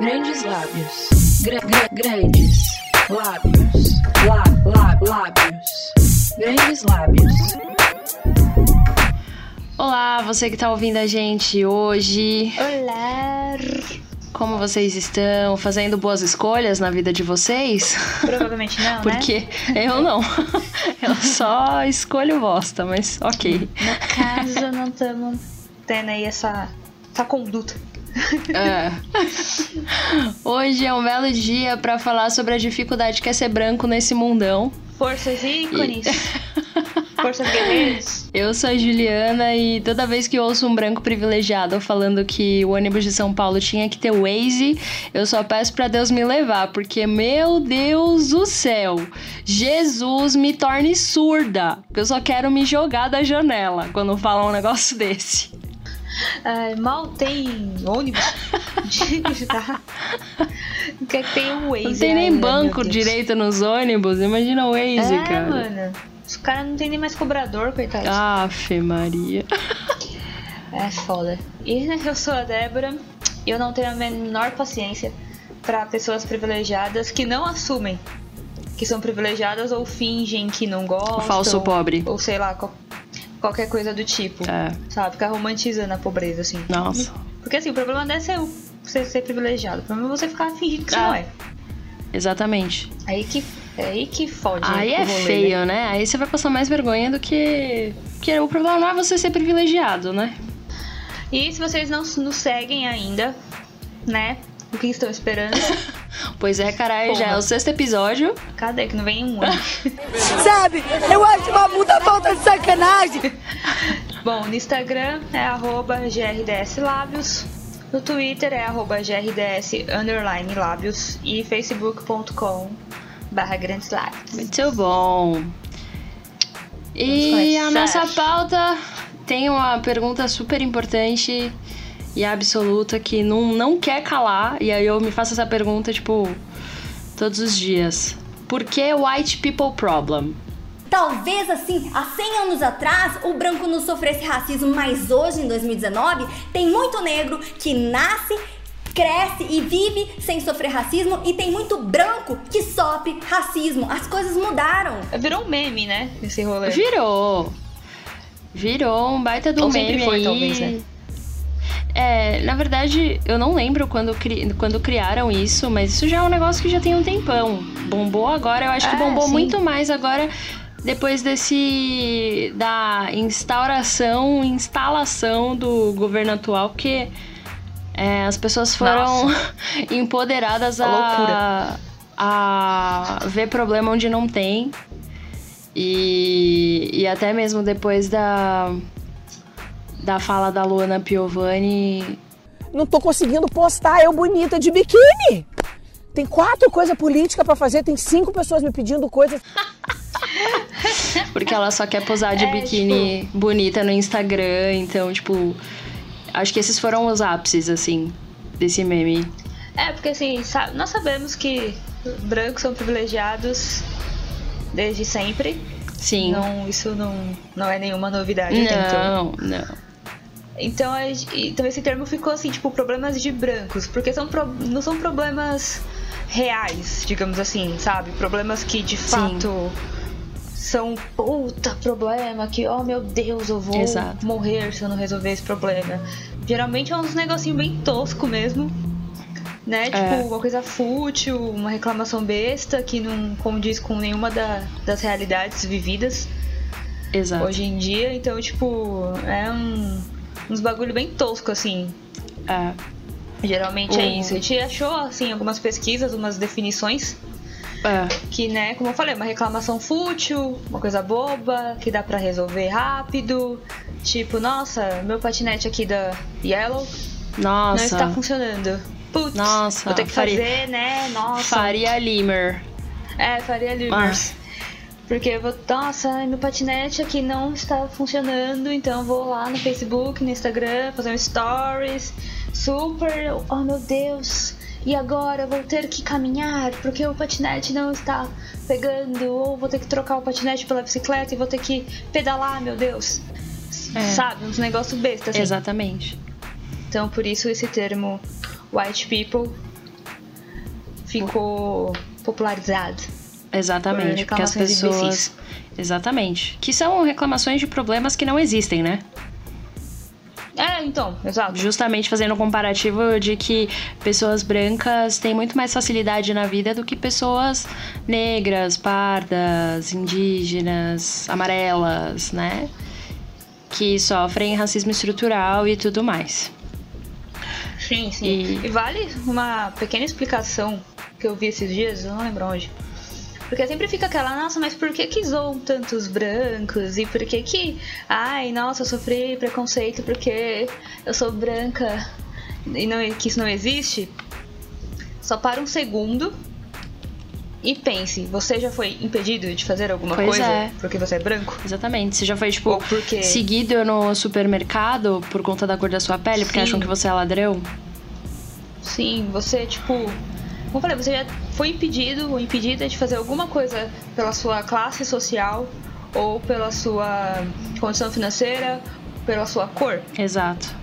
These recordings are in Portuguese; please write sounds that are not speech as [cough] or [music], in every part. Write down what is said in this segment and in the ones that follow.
Grandes lábios. Gra gra grandes lábios. Lá, lá, lábios. Grandes lábios. Olá, você que tá ouvindo a gente hoje. Olá! Como vocês estão? Fazendo boas escolhas na vida de vocês? Provavelmente não, Porque né? eu não. [laughs] Eu só escolho bosta, mas ok. No caso, não estamos tendo aí essa, essa conduta. É. Hoje é um belo dia pra falar sobre a dificuldade que é ser branco nesse mundão. Forças ícones. [laughs] Forças guerreiros. Eu sou a Juliana e toda vez que ouço um branco privilegiado falando que o ônibus de São Paulo tinha que ter Waze, eu só peço pra Deus me levar, porque meu Deus do céu, Jesus me torne surda, eu só quero me jogar da janela quando falam um negócio [laughs] desse. Mal tem ônibus. [laughs] Quer que tem um Waze Não tem nem ainda, banco direito nos ônibus, imagina o Waze, É, cara. mano. Os caras não tem nem mais cobrador, coitado. Afe Maria. É foda. E eu sou a Débora e eu não tenho a menor paciência pra pessoas privilegiadas que não assumem que são privilegiadas ou fingem que não gostam. falso pobre. Ou sei lá, qualquer coisa do tipo. É, Sabe? Ficar romantizando a pobreza, assim. nossa. Porque assim, o problema não é ser, você ser privilegiado. O problema é você ficar fingindo que você Ah. não é. Exatamente. Aí que, é aí que fode. Aí é rolê, feio, né? né? Aí você vai passar mais vergonha do que. Porque o problema não é você ser privilegiado, né? E se vocês não nos seguem ainda, né? O que estão esperando? [laughs] Pois é, caralho, já é o sexto episódio. Cadê que não vem um ano? [laughs] Sabe? Eu acho uma puta falta de sacanagem. [laughs] Bom, no Instagram é arroba grdslabios, no Twitter é arroba grds underline lábios e facebook.com barra grandes lábios. Muito bom. E a nossa pauta tem uma pergunta super importante e absoluta que não, não quer calar. E aí eu me faço essa pergunta, tipo, todos os dias. Por que white people problem? Talvez assim, há 100 anos atrás, o branco não sofresse racismo, mas hoje, em 2019, tem muito negro que nasce, cresce e vive sem sofrer racismo e tem muito branco que sofre racismo. As coisas mudaram. Virou um meme, né? Esse rolê. Virou. Virou um baita do Ou sempre meme foi, aí. talvez, né? É, na verdade, eu não lembro quando, cri... quando criaram isso, mas isso já é um negócio que já tem um tempão. Bombou agora, eu acho que É, bombou sim. muito mais agora depois desse da instauração, instalação do governo atual, porque é, as pessoas foram [laughs] empoderadas A a ver problema onde não tem. E, e até mesmo depois da, da fala da Luana Piovani, Não tô conseguindo postar eu bonita de biquíni. Tem quatro coisas políticas pra fazer, tem cinco pessoas me pedindo coisas. [laughs] porque ela só quer posar de É, biquíni bonita no Instagram, então, tipo, acho que esses foram os ápices, assim, desse meme. É, porque assim, nós sabemos que brancos são privilegiados desde sempre. Sim. Não, isso não, não é nenhuma novidade até então. Não, não. Então, a então esse termo ficou assim, tipo, problemas de brancos, porque são pro- não são problemas reais, digamos assim, sabe? Problemas que de fato são puta problema que, oh meu Deus, eu vou Exato. morrer se eu não resolver esse problema. Geralmente é uns negocinho bem tosco mesmo. Né? Tipo, É. uma coisa fútil, uma reclamação besta que não condiz com nenhuma da- das realidades vividas Exato. hoje em dia. Então, tipo, é um, uns bagulho bem tosco, assim. É. Geralmente é O- isso. A gente achou, assim, algumas pesquisas, umas definições É. que, né, como eu falei, uma reclamação fútil, uma coisa boba, que dá pra resolver rápido. Tipo, nossa, meu patinete aqui da Yellow Nossa. não está funcionando. Putz, Nossa, vou ter que faria- fazer, né? Nossa. Faria Limer. É, faria Limers. Porque eu vou, nossa, meu patinete aqui não está funcionando, então eu vou lá no Facebook, no Instagram, fazer um stories, super, oh meu Deus, e agora eu vou ter que caminhar porque o patinete não está pegando, ou vou ter que trocar o patinete pela bicicleta e vou ter que pedalar, meu Deus. É. Sabe, uns negócios bestas assim. Exatamente. Então por isso esse termo white people ficou popularizado. Exatamente, Por porque as pessoas. Exatamente. Que são reclamações de problemas que não existem, né? É, então, exato. Justamente fazendo um comparativo de que pessoas brancas têm muito mais facilidade na vida do que pessoas negras, pardas, indígenas, amarelas, né? Que sofrem racismo estrutural e tudo mais. Sim, sim. E- E... vale uma pequena explicação que eu vi esses dias, eu não lembro onde. Porque sempre fica aquela, nossa, mas por que que zoam tantos brancos? E por que que, ai, nossa, eu sofri preconceito porque eu sou branca e não, que isso não existe? Só para um segundo e pense, você já foi impedido de fazer alguma Pois coisa é. porque você é branco? Exatamente. Você já foi, tipo, porque- seguido no supermercado por conta da cor da sua pele, porque Sim. acham que você é ladrão? Sim, você, tipo. Como eu falei, você já foi impedido ou impedida de fazer alguma coisa pela sua classe social, ou pela sua condição financeira, pela sua cor. Exato.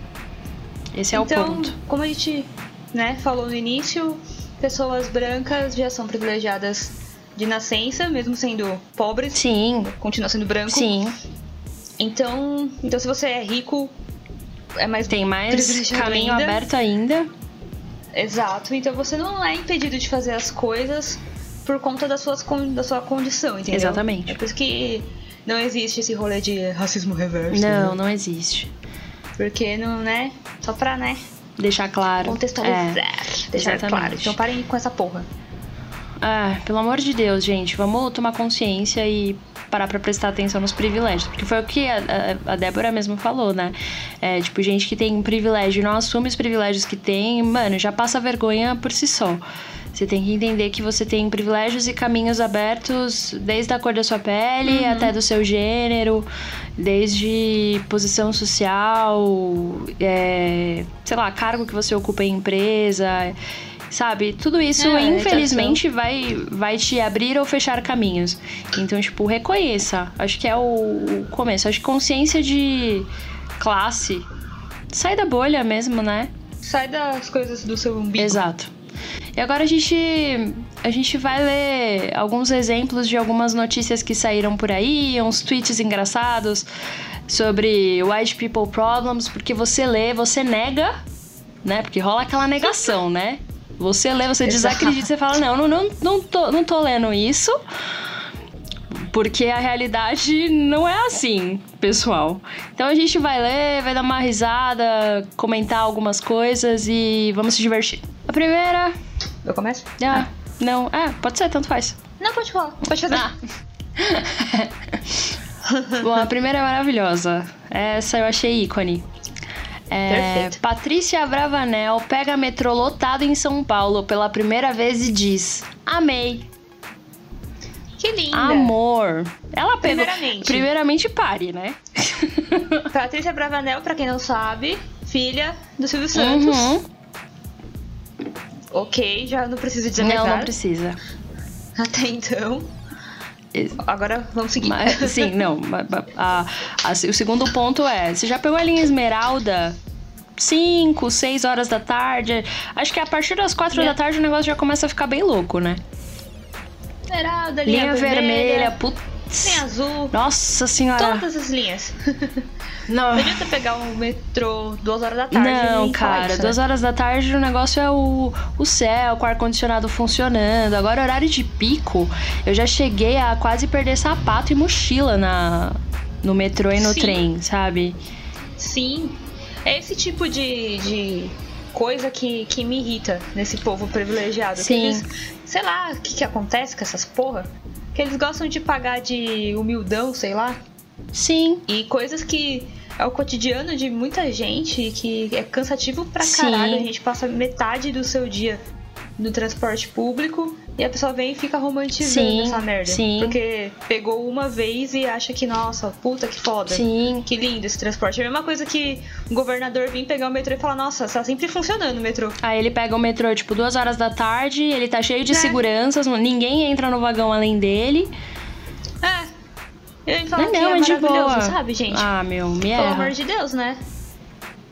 Esse é então, o ponto. como a gente né, falou no início, pessoas brancas já são privilegiadas de nascença, mesmo sendo pobres, Sim, continua sendo branco. sim. Então, então se você é rico, é mais Tem mais caminho ainda. aberto ainda. Exato, então você não é impedido de fazer as coisas por conta das suas, da sua condição, entendeu? Exatamente. É por isso que não existe esse rolê de racismo reverso. Não, né? não existe. Porque não, né? Só pra, né? Deixar claro. Contextualizar. É, deixar exatamente. claro. Então parem com essa porra. Ah, pelo amor de Deus, gente, vamos tomar consciência e parar pra prestar atenção nos privilégios. Porque foi o que a, a- a Débora mesmo falou, né? É, tipo, gente que tem um privilégio e não assume os privilégios que tem, mano, já passa vergonha por si só. Você tem que entender que você tem privilégios e caminhos abertos desde a cor da sua pele até do seu gênero, desde posição social, é, sei lá, cargo que você ocupa em empresa, sabe? Tudo isso, É, infelizmente, vai, vai te abrir ou fechar caminhos. Então, tipo, reconheça. Acho que é o, o começo. Acho que consciência de classe. Sai da bolha mesmo, né? Sai das coisas do seu umbigo. Exato. E agora a gente, a gente vai ler alguns exemplos de algumas notícias que saíram por aí, uns tweets engraçados sobre white people problems, porque você lê, você nega, né? Porque rola aquela negação, né? Você lê, você Exato. desacredita, você fala, não, não, não, não, tô, não tô lendo isso. Porque a realidade não é assim, pessoal. Então a gente vai ler, vai dar uma risada, comentar algumas coisas e vamos se divertir. A primeira. Eu começo? Ah, não. Ah, pode ser, tanto faz. Não, pode falar. Pode fazer. Ah. [laughs] Bom, a primeira é maravilhosa. Essa eu achei ícone. É, Perfeito. Patrícia Bravanel pega metrô lotado em São Paulo pela primeira vez e diz: Amei, Que linda. amor. Ela pegou. Primeiramente. Primeiramente, pare, né? [laughs] Patrícia Bravanel, pra quem não sabe, filha do Silvio Santos. Uhum. Ok, já não preciso dizer mais Não, não precisa. Até então. Agora vamos seguir. Mas, sim, não. ma- a- a- o segundo ponto é: você já pegou a linha Esmeralda? 5, 6 horas da tarde. Acho que a partir das 4 É. da tarde o negócio já começa a ficar bem louco, né? Esmeralda, linha, Linha, vermelha, putz. Linha azul. Nossa senhora. Todas as linhas. [laughs] Não, Não adianta pegar um metrô duas horas da tarde. não cara. isso, Duas né? horas da tarde o negócio é o, o céu, com o ar-condicionado funcionando. Agora, horário de pico, eu já cheguei a quase perder sapato e mochila na, no metrô e no Sim. trem, sabe? Sim. É esse tipo de, de coisa que, que me irrita nesse povo privilegiado. Sim. eles, sei lá, o que, que acontece com essas porra? Que eles gostam de pagar de humildão, sei lá. Sim. E coisas que é o cotidiano de muita gente, que é cansativo pra Sim. caralho. A gente passa metade do seu dia no transporte público e a pessoa vem e fica romantizando Sim, essa merda. sim. Porque pegou uma vez e acha que, nossa, puta que foda. Sim. Que lindo esse transporte. É a mesma coisa que um governador vir pegar o metrô e falar, nossa, tá sempre funcionando o metrô. Aí ele pega o metrô, tipo, duas horas da tarde, ele tá cheio de É. seguranças, ninguém entra no vagão além dele. É. Ele fala Não, que não, é é de boa. sabe, gente? Ah, meu, me Pelo erra. amor de Deus, né?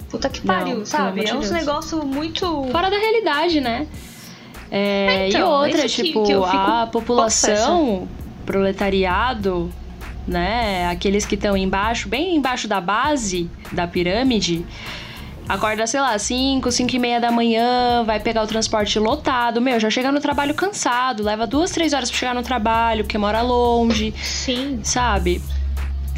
Puta que Não, pariu, pelo sabe? é uns Deus. negócio muito. Fora da realidade, né? É, Então, e outra, que- tipo, que fico a população, proletariado, né? Aqueles que estão embaixo, bem embaixo da base da pirâmide, acorda, sei lá, 5, 5 e meia da manhã, vai pegar o transporte lotado. Meu, já chega no trabalho cansado, leva duas, três horas pra chegar no trabalho, porque mora longe, Sim. sabe?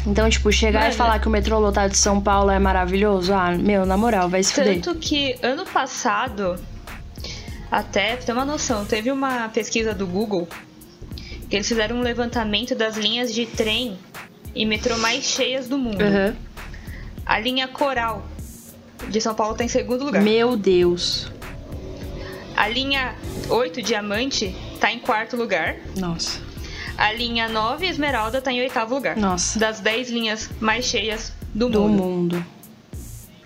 Então, tipo, chegar e Mano. falar que o metrô lotado de São Paulo é maravilhoso, ah, meu, na moral, vai se fuder. Tanto que ano passado, até pra ter uma noção, teve uma pesquisa do Google que eles fizeram um levantamento das linhas de trem e metrô mais cheias do mundo. Aham. A linha Coral de São Paulo tá em segundo lugar. Meu Deus. A linha 8 Diamante tá em quarto lugar. Nossa. A linha 9 Esmeralda tá em oitavo lugar. Nossa. Das 10 linhas mais cheias do, Do mundo. mundo.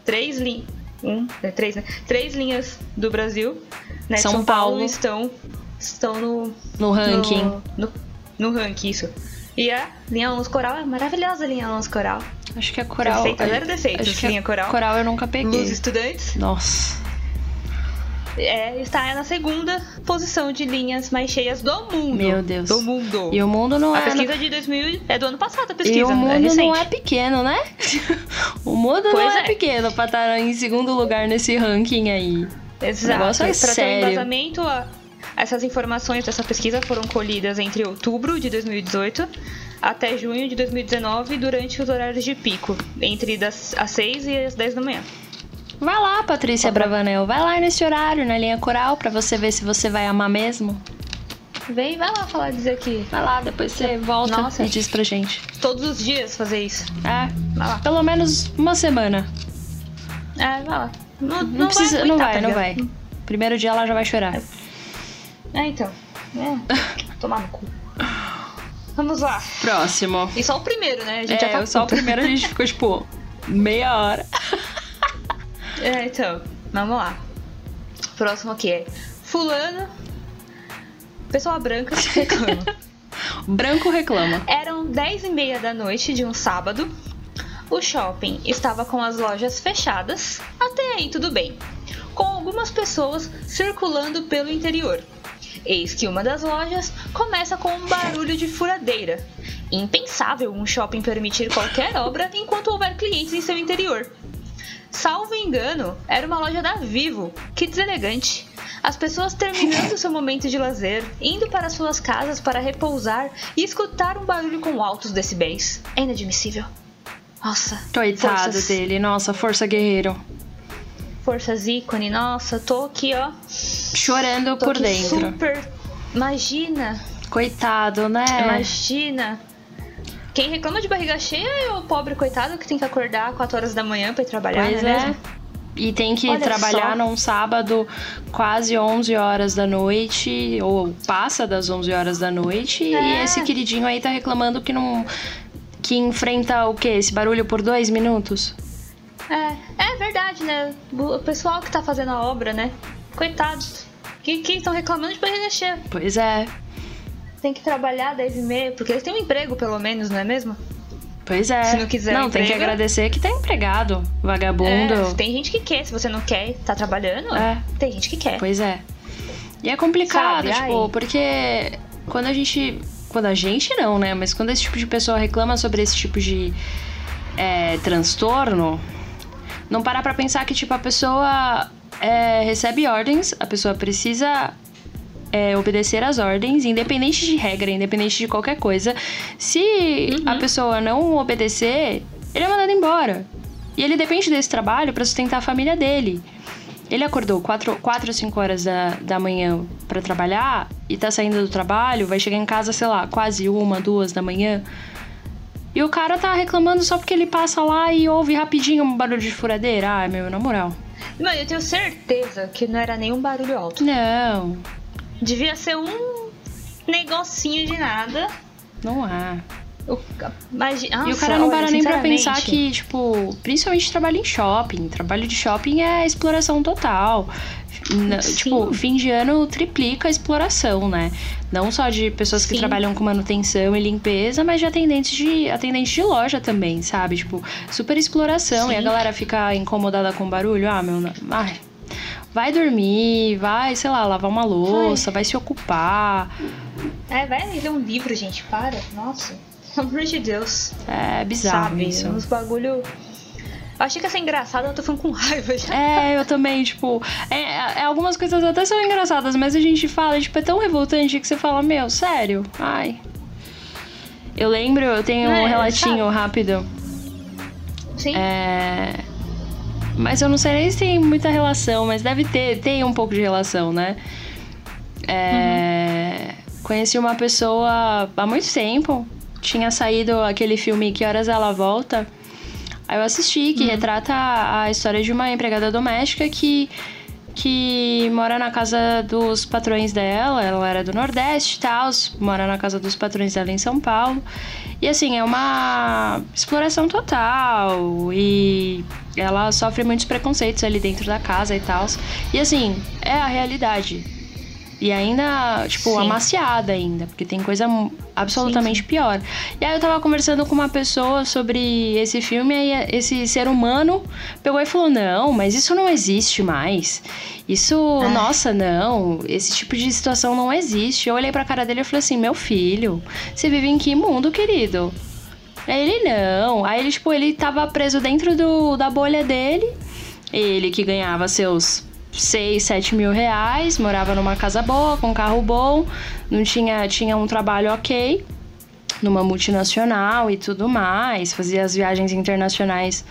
Três linhas. Um, é, três, né? Três linhas do Brasil, né? São São Paulo, Paulo. estão, estão no, No ranking. No, no, no ranking, isso. E a linha Alonso Coral é maravilhosa a linha Alonso Coral. Acho que a coral. Perfeita, zero defeitos, acho que linha a coral. Coral eu nunca peguei. Luz Estudantes Nossa. É, está na segunda posição de linhas mais cheias do mundo. Meu Deus. Do mundo. E o mundo não A é. pesquisa de 2000 é do ano passado, a pesquisa. E o é mundo recente. não é pequeno, né? [laughs] o mundo não Pois é, é. pequeno pra estar em segundo lugar nesse ranking aí. Exato. O negócio é pra ter um sério. embasamento, a- essas informações dessa pesquisa foram colhidas entre outubro de 2018 até junho de 2019 durante os horários de pico, entre das, as 6 e as 10 da manhã. Vai lá, Patrícia Bravanel. Vai lá nesse horário, na linha coral, pra você ver se você vai amar mesmo. Vem, vai lá falar, dizer que Vai lá, depois você volta Nossa. e diz pra gente. todos os dias fazer isso. É, Vai lá. pelo menos uma semana. É, vai lá. Não, Não, precisa, vai não vai, não tá vai. ligado? Primeiro dia ela já vai chorar. É, então. É, [laughs] tomar no cu. Vamos lá. Próximo. E só o primeiro, né? A gente já É, tá só o primeiro a gente ficou, tipo, meia hora. [laughs] É, então, vamos lá. Próximo aqui é Fulano. Pessoa branca reclama. [laughs] Branco reclama. Eram 10 e meia da noite de um sábado. O shopping estava com as lojas fechadas. Até aí tudo bem. Com algumas pessoas circulando pelo interior. Eis que uma das lojas começa com um barulho de furadeira. Impensável um shopping permitir qualquer obra enquanto houver clientes em seu interior. Salvo engano, era uma loja da Vivo. Que deselegante. As pessoas terminando [laughs] seu momento de lazer, indo para suas casas para repousar e escutar um barulho com altos decibéis. É inadmissível. Nossa. Coitado forças, dele. Nossa, força guerreiro. Forças ícone. Nossa, tô aqui, ó. Chorando Tô por dentro. super. Imagina, Coitado, né? imagina. Quem reclama de barriga cheia é o pobre coitado que tem que acordar 4 horas da manhã pra ir trabalhar, Pois não é? E tem que Olha trabalhar só. num sábado quase 11 horas da noite, ou passa das 11 horas da noite, e É. esse queridinho aí tá reclamando que não. que enfrenta o quê? Esse barulho por dois minutos? É, é verdade, né? O pessoal que tá fazendo a obra, né? Coitados. Que estão reclamando de barriga cheia. Pois é, Tem que trabalhar 10 e meia, porque eles têm um emprego, pelo menos, não é mesmo? pois é. Se não quiser Não, tem que emprego- agradecer que tá empregado, vagabundo. É, tem gente que quer. Se você não quer, tá trabalhando, É. tem gente que quer. Pois é. E é complicado, Sabe, tipo, ai. porque quando a gente. Quando a gente não, né? Mas quando esse tipo de pessoa reclama sobre esse tipo de é, transtorno, não parar pra pensar que, tipo, a pessoa é, recebe ordens, a pessoa precisa é, obedecer às ordens, independente de regra, independente de qualquer coisa. Se a pessoa não obedecer, ele é mandado embora. E ele depende desse trabalho pra sustentar a família dele. Ele acordou 4 ou 5 horas da, da manhã pra trabalhar e tá saindo do trabalho, vai chegar em casa, sei lá, quase uma, duas da manhã. E o cara tá reclamando só porque ele passa lá e ouve rapidinho um barulho de furadeira. Ah, meu, na moral. Mano, eu tenho certeza que não era nenhum barulho alto. Não, Devia ser um negocinho de nada. não há. O, imagina, e o cara não olha, para nem pra pensar que, tipo, principalmente trabalho em shopping. Trabalho de shopping é exploração total. Na- Sim. Tipo, fim de ano triplica a exploração, né? Não só de pessoas que Sim. trabalham com manutenção e limpeza, mas de atendentes de, atendentes de loja também, sabe? Tipo, super exploração. E a Sim. galera fica incomodada com barulho. Ah, meu. Ai. Vai dormir, vai, sei lá, lavar uma louça, vai se ocupar. É, vai ler um livro, gente, para. Nossa, pelo amor de Deus. É bizarro Sabe? isso. Uns bagulho. Eu achei que ia ser engraçado, eu tô ficando com raiva já. É, eu também, tipo, é, é, algumas coisas até são engraçadas, mas a gente fala, tipo, é tão revoltante que você fala, meu, sério, ai. Eu lembro, eu tenho um É, relatinho sabe? rápido. Sim. É. Mas eu não sei nem se tem muita relação, mas deve ter, tem um pouco de relação, né? É, Conheci uma pessoa há muito tempo. Tinha saído aquele filme Que Horas Ela Volta. Aí eu assisti, que retrata a a história de uma empregada doméstica que, que mora na casa dos patrões dela. Ela era do Nordeste e tal, mora na casa dos patrões dela em São Paulo. E assim, é uma exploração total. E ela sofre muitos preconceitos ali dentro da casa e tal. E assim, é a realidade. E ainda, tipo, Sim. amaciada ainda, porque tem coisa absolutamente pior. E aí eu tava conversando com uma pessoa sobre esse filme, aí esse ser humano pegou e falou: Não, mas isso não existe mais. Isso, nossa, não, esse tipo de situação não existe. Eu olhei pra cara dele e falei assim: Meu filho, você vive em que mundo, querido? Ele não. Aí ele, tipo, ele tava preso dentro do, da bolha dele. Ele que ganhava seus 6, 7 mil reais, morava numa casa boa, com um carro bom, não tinha, tinha um trabalho ok, numa multinacional e tudo mais, fazia as viagens internacionais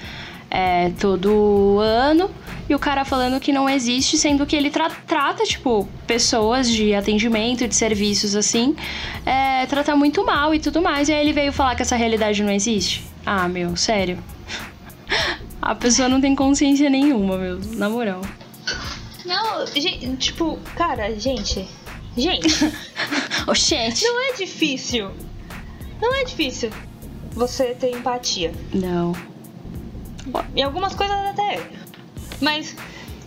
é, todo ano. E o cara falando que não existe, sendo que ele tra- trata, tipo, pessoas de atendimento, de serviços assim, é, trata muito mal e tudo mais. E aí ele veio falar que essa realidade não existe. Ah, meu, sério. [laughs] A pessoa não tem consciência nenhuma, meu, na moral. Não, gente, tipo, cara, gente. Gente, [laughs] Oxente! não é difícil. Não é difícil você ter empatia. Não. Em algumas coisas até é. Mas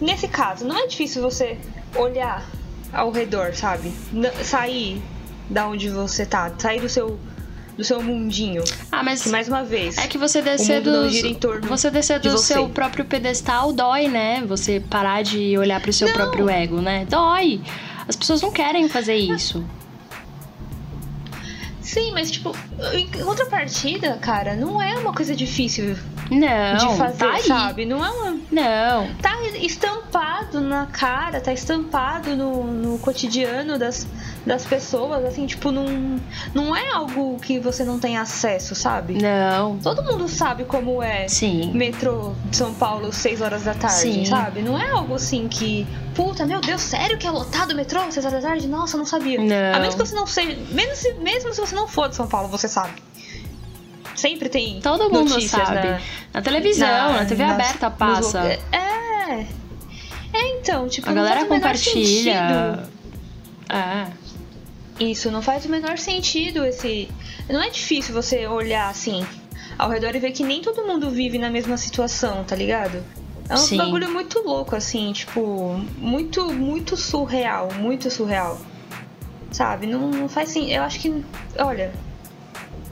nesse caso, não é difícil você olhar ao redor, sabe? N- sair da onde você tá, sair do seu do seu mundinho. Ah, mas Que mais uma vez. é que você descer do você descer de do você. seu próprio pedestal dói, né? Você parar de olhar pro seu Não. próprio ego, né? Dói. As pessoas não querem fazer isso. Sim, mas tipo, em contrapartida, cara, não é uma coisa difícil Não, de fazer, tá sabe? Não é uma Não. tá estampado na cara, tá estampado no, no cotidiano das, das pessoas, assim, tipo, não, não é algo que você não tem acesso, sabe? Não. Todo mundo sabe como é Sim. metrô de São Paulo, 6 horas da tarde, Sim. sabe? Não é algo assim que, puta, meu Deus, sério que é lotado o metrô 6 horas da tarde? Nossa, eu não sabia. Não. A menos que você não seja, mesmo se, mesmo se você não for de São Paulo, você sabe. Sempre tem Todo mundo notícias sabe. na- Na, televisão, na, TV nas- aberta nos passa. lu- É. É, então, tipo, A galera compartilha. É. Isso, não faz o menor sentido esse. Não é difícil você olhar assim ao redor e ver que nem todo mundo vive na mesma situação, tá ligado? É um Sim. bagulho muito louco, assim, tipo, muito, muito surreal, muito surreal. Sabe? Não, não faz assim. Eu acho que. Olha.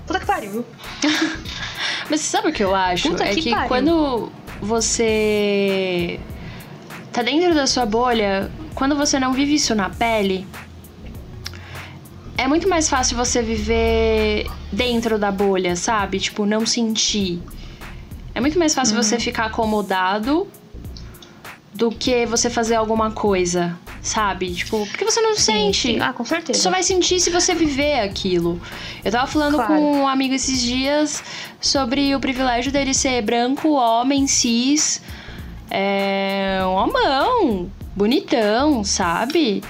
Puta que pariu? [laughs] Mas sabe o que eu acho? Puta é que que pariu. quando você tá dentro da sua bolha, quando você não vive isso na pele, é muito mais fácil você viver dentro da bolha, sabe? Tipo, não sentir. É muito mais fácil Uhum. você ficar acomodado do que você fazer alguma coisa, sabe? Tipo, porque você não sente. Sim. Ah, com certeza. Você só vai sentir se você viver aquilo. Eu tava falando Claro. com um amigo esses dias sobre o privilégio dele ser branco, homem, cis, é, um homão, bonitão, sabe?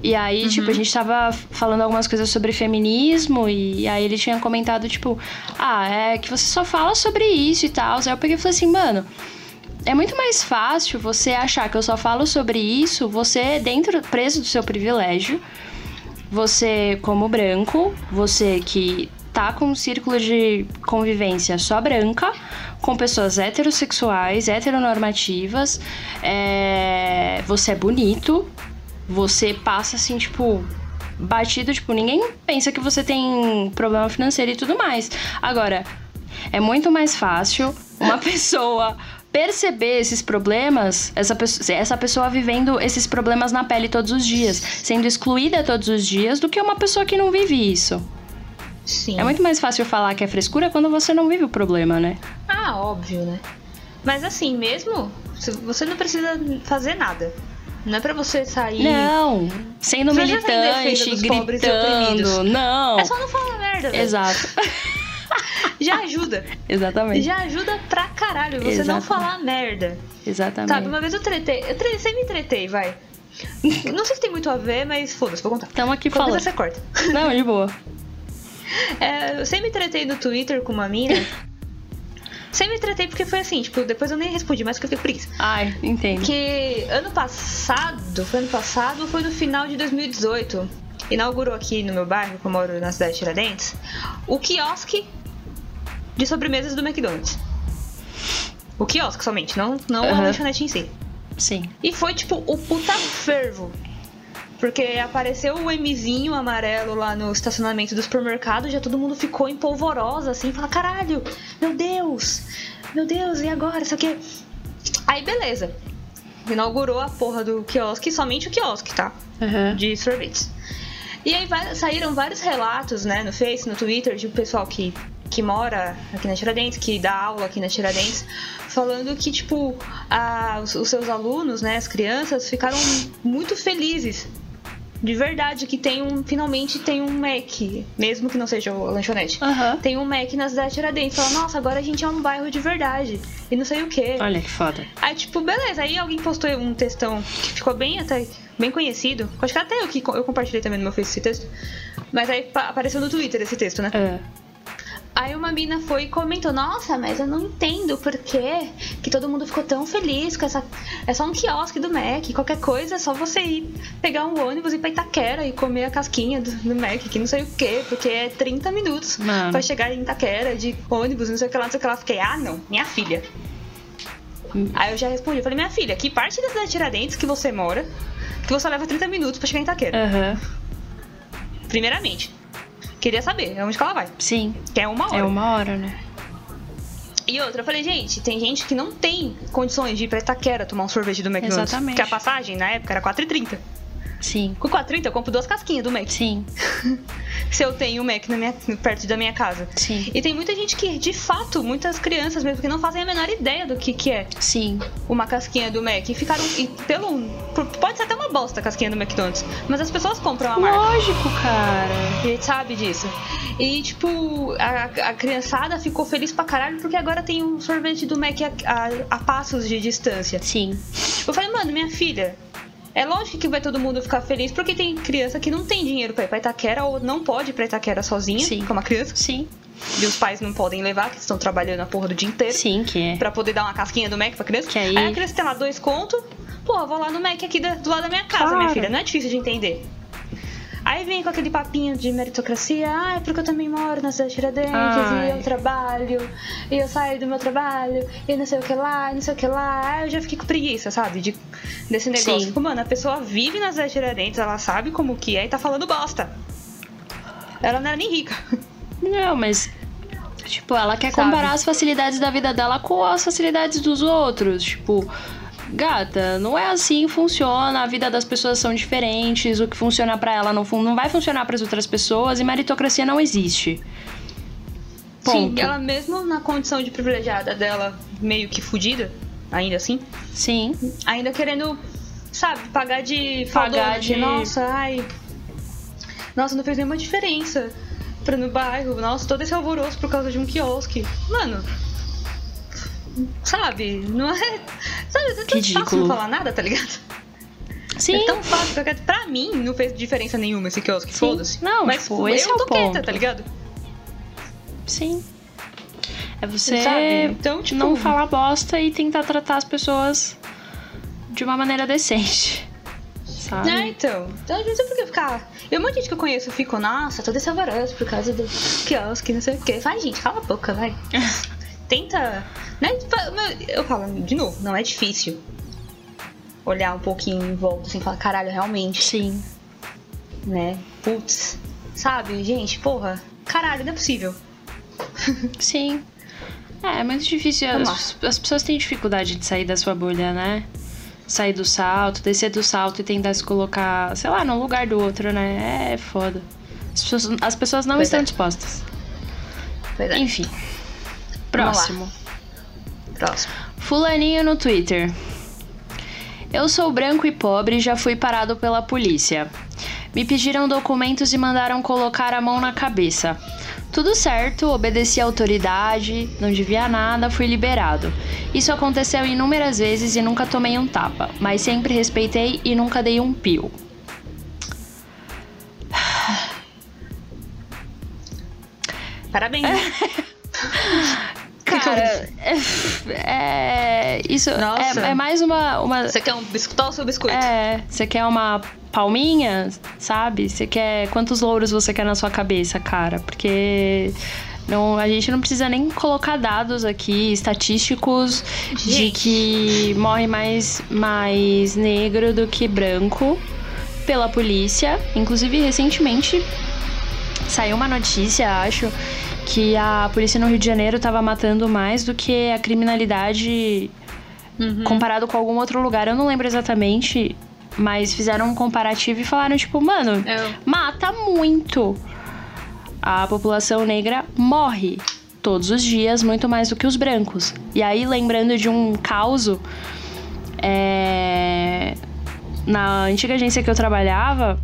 E aí, Uhum. tipo, a gente tava falando algumas coisas sobre feminismo e aí ele tinha comentado, tipo, ah, é que você só fala sobre isso e tal. Aí eu peguei e falei assim, mano, é muito mais fácil você achar que eu só falo sobre isso, você dentro, preso do seu privilégio, você como branco, você que tá com um círculo de convivência só branca, com pessoas heterossexuais, heteronormativas, é, você é bonito, você passa assim, tipo, batido, tipo, ninguém pensa que você tem problema financeiro e tudo mais. Agora, é muito mais fácil uma [laughs] pessoa perceber esses problemas, essa pessoa, essa pessoa vivendo esses problemas na pele todos os dias, sendo excluída todos os dias, do que uma pessoa que não vive isso. Sim. É muito mais fácil falar que é frescura quando você não vive o problema, né? Ah, óbvio, né? Mas assim, mesmo, você não precisa fazer nada. Não é pra você sair. Não, sendo Você militante, e gritando. Não. É só não falar merda. Exato. [laughs] [laughs] Já ajuda. Exatamente. Já ajuda pra caralho você não Exatamente. falar merda. Exatamente. Sabe, uma vez eu tretei. Eu tre- sempre me tretei, vai. Não sei se tem muito a ver, mas foda-se, vou contar. Tamo aqui Qualquer falando. você corta. Não, de boa. [laughs] É, eu sempre me tretei no Twitter com uma mina. sempre me tretei porque foi assim, tipo, depois eu nem respondi mais porque eu fiquei preguiça. Ai, entendo. Que ano passado, foi ano passado foi no final de 2018, inaugurou aqui no meu bairro, que eu moro na cidade de Tiradentes, o quiosque de sobremesas do McDonald's. O quiosque somente, não, não a Aham. lanchonete em si. Sim. E foi tipo o puta fervo. Porque apareceu o Mzinho amarelo lá no estacionamento do supermercado, já todo mundo ficou em polvorosa, assim, fala, caralho, meu Deus, meu Deus, e agora? Isso aqui. Aí beleza. Inaugurou a porra do quiosque, somente o quiosque, tá? Aham. de sorvetes. E aí vai- saíram vários relatos, né, no Face, no Twitter, de um pessoal que, que mora aqui na Tiradentes, que dá aula aqui na Tiradentes, falando que, tipo, a- os, os seus alunos, né, as crianças, ficaram muito felizes. De verdade, que tem um. Finalmente tem um Mac, mesmo que não seja o lanchonete. Aham. Tem um Mac na cidade de Tiradentes. Fala, nossa, agora a gente é um bairro de verdade. E não sei o quê. Olha que foda. Aí, tipo, beleza. Aí alguém postou um textão que ficou bem até bem conhecido. Acho que até eu que eu compartilhei também no meu Face esse texto. Mas aí pa- apareceu no Twitter esse texto, né? É. Aí uma mina foi e comentou: Nossa, mas eu não entendo por que que todo mundo ficou tão feliz com essa. É só um quiosque do Mac. Qualquer coisa é só você ir pegar um ônibus e ir pra Itaquera e comer a casquinha do, do Mac, que não sei o quê, porque é 30 minutos Mano. pra chegar em Itaquera de ônibus, não sei o que lá, não sei o que lá. Fiquei, ah, não, minha filha. Aí eu já respondi, eu falei, minha filha, que parte da cidade de Tiradentes que você mora, que você leva 30 minutos pra chegar em Itaquera? Aham. Primeiramente. Queria saber onde que ela vai. Sim. Que é uma hora. É uma hora, né? E outra, eu falei, gente, tem gente que não tem condições de ir pra Itaquera tomar um sorvete do McDonald's. Exatamente. Porque a passagem, na época, era 4,30. Sim. Com 4,30 eu compro duas casquinhas do Mac. Sim. [laughs] Se eu tenho um Mac na minha, perto da minha casa. Sim. E tem muita gente que, de fato, muitas crianças mesmo, que não fazem a menor ideia do que, que é Sim. uma casquinha do Mac. E ficaram. E pelo, pode ser até uma bosta a casquinha do McDonald's. Mas as pessoas compram a marca. Lógico, cara. A gente sabe disso. E, tipo, a, a criançada ficou feliz pra caralho porque agora tem um sorvete do Mac a, a- a passos de distância. Sim. Eu falei, mano, minha filha, é lógico que vai todo mundo ficar feliz porque tem criança que não tem dinheiro pra ir pra Itaquera ou não pode ir pra Itaquera sozinha, Sim. como a criança, Sim. e os pais não podem levar, que estão trabalhando a porra do dia inteiro. Sim, que é. Pra poder dar uma casquinha do Mac pra criança. Que aí- a criança tem lá dois contos. Pô, vou lá no Mac aqui do lado da minha casa, Claro. minha filha. Não é difícil de entender. Aí vem com aquele papinho de meritocracia. Ah, é porque eu também moro na cidade de Tiradentes. Ai. E eu trabalho. E eu saio do meu trabalho. E não sei o que lá, e não sei o que lá. Aí eu já fiquei com preguiça, sabe? De, desse negócio. Sim. Fico, mano, a pessoa vive na cidade de Tiradentes. Ela sabe como que é e tá falando bosta. Ela não era nem rica. Não, mas. Tipo, ela quer Sabe? comparar as facilidades da vida dela com as facilidades dos outros. Tipo, gata, não é assim que funciona. A vida das pessoas são diferentes. O que funciona pra ela não, não vai funcionar pras outras pessoas. E meritocracia não existe. Sim, Ponto. ela mesmo na condição de privilegiada dela, meio que fudida, ainda assim. Sim. ainda querendo, sabe, pagar de Pagar pagar de de- nossa, ai. Nossa, não fez nenhuma diferença pra no bairro. Nossa, todo esse alvoroço por causa de um quiosque. Mano, sabe, não é. Sabe, é tão fácil Ridículo. não falar nada, tá ligado? Sim. É tão fácil, porque pra mim não fez diferença nenhuma esse quiosque, foda-se. Não, Mas tipo, eu esse é o tô quieta, tá ligado? Sim. É você Sabe? Então, tipo- não falar bosta e tentar tratar as pessoas de uma maneira decente. Sabe? É, então. Então, não sei por que ficar. Eu, um monte de gente que eu conheço fico, nossa, todo esse alvoroço por causa do quiosque, não sei o quê. Vai, gente, cala a boca, vai. [laughs] Tenta. Né? Eu falo, de novo, não é difícil olhar um pouquinho em volta assim e falar, caralho, realmente, Sim. né? Putz, sabe, gente, porra, caralho, não é possível. [laughs] Sim. É, é muito difícil. As, as pessoas têm dificuldade de sair da sua bolha, né? Sair do salto, descer do salto e tentar se colocar, sei lá, num lugar do outro, né? É foda. As pessoas, as pessoas não Pois estão é. dispostas. Pois é. Enfim. Próximo. Próximo. Fulaninho no Twitter. Eu sou branco e pobre e já fui parado pela polícia. Me pediram documentos e mandaram colocar a mão na cabeça. Tudo certo, obedeci à autoridade, não devia nada, fui liberado. Isso aconteceu inúmeras vezes e nunca tomei um tapa, mas sempre respeitei e nunca dei um pio. Parabéns. [laughs] Cara, é, é- isso Nossa. é, é mais uma, uma, Você quer um biscoito ou seu biscoito? É, você quer uma palminha, sabe? Você quer quantos louros você quer na sua cabeça, cara? Porque não, a gente não precisa nem colocar dados aqui estatísticos de Gente. que morre mais mais negro do que branco pela polícia. Inclusive recentemente saiu uma notícia, acho, que a polícia no Rio de Janeiro tava matando mais do que a criminalidade comparado com algum outro lugar. Eu não lembro exatamente, mas fizeram um comparativo e falaram, tipo, mano, Eu- mata muito. A população negra morre todos os dias, muito mais do que os brancos. E aí, lembrando de um caso, é, na antiga agência que eu trabalhava,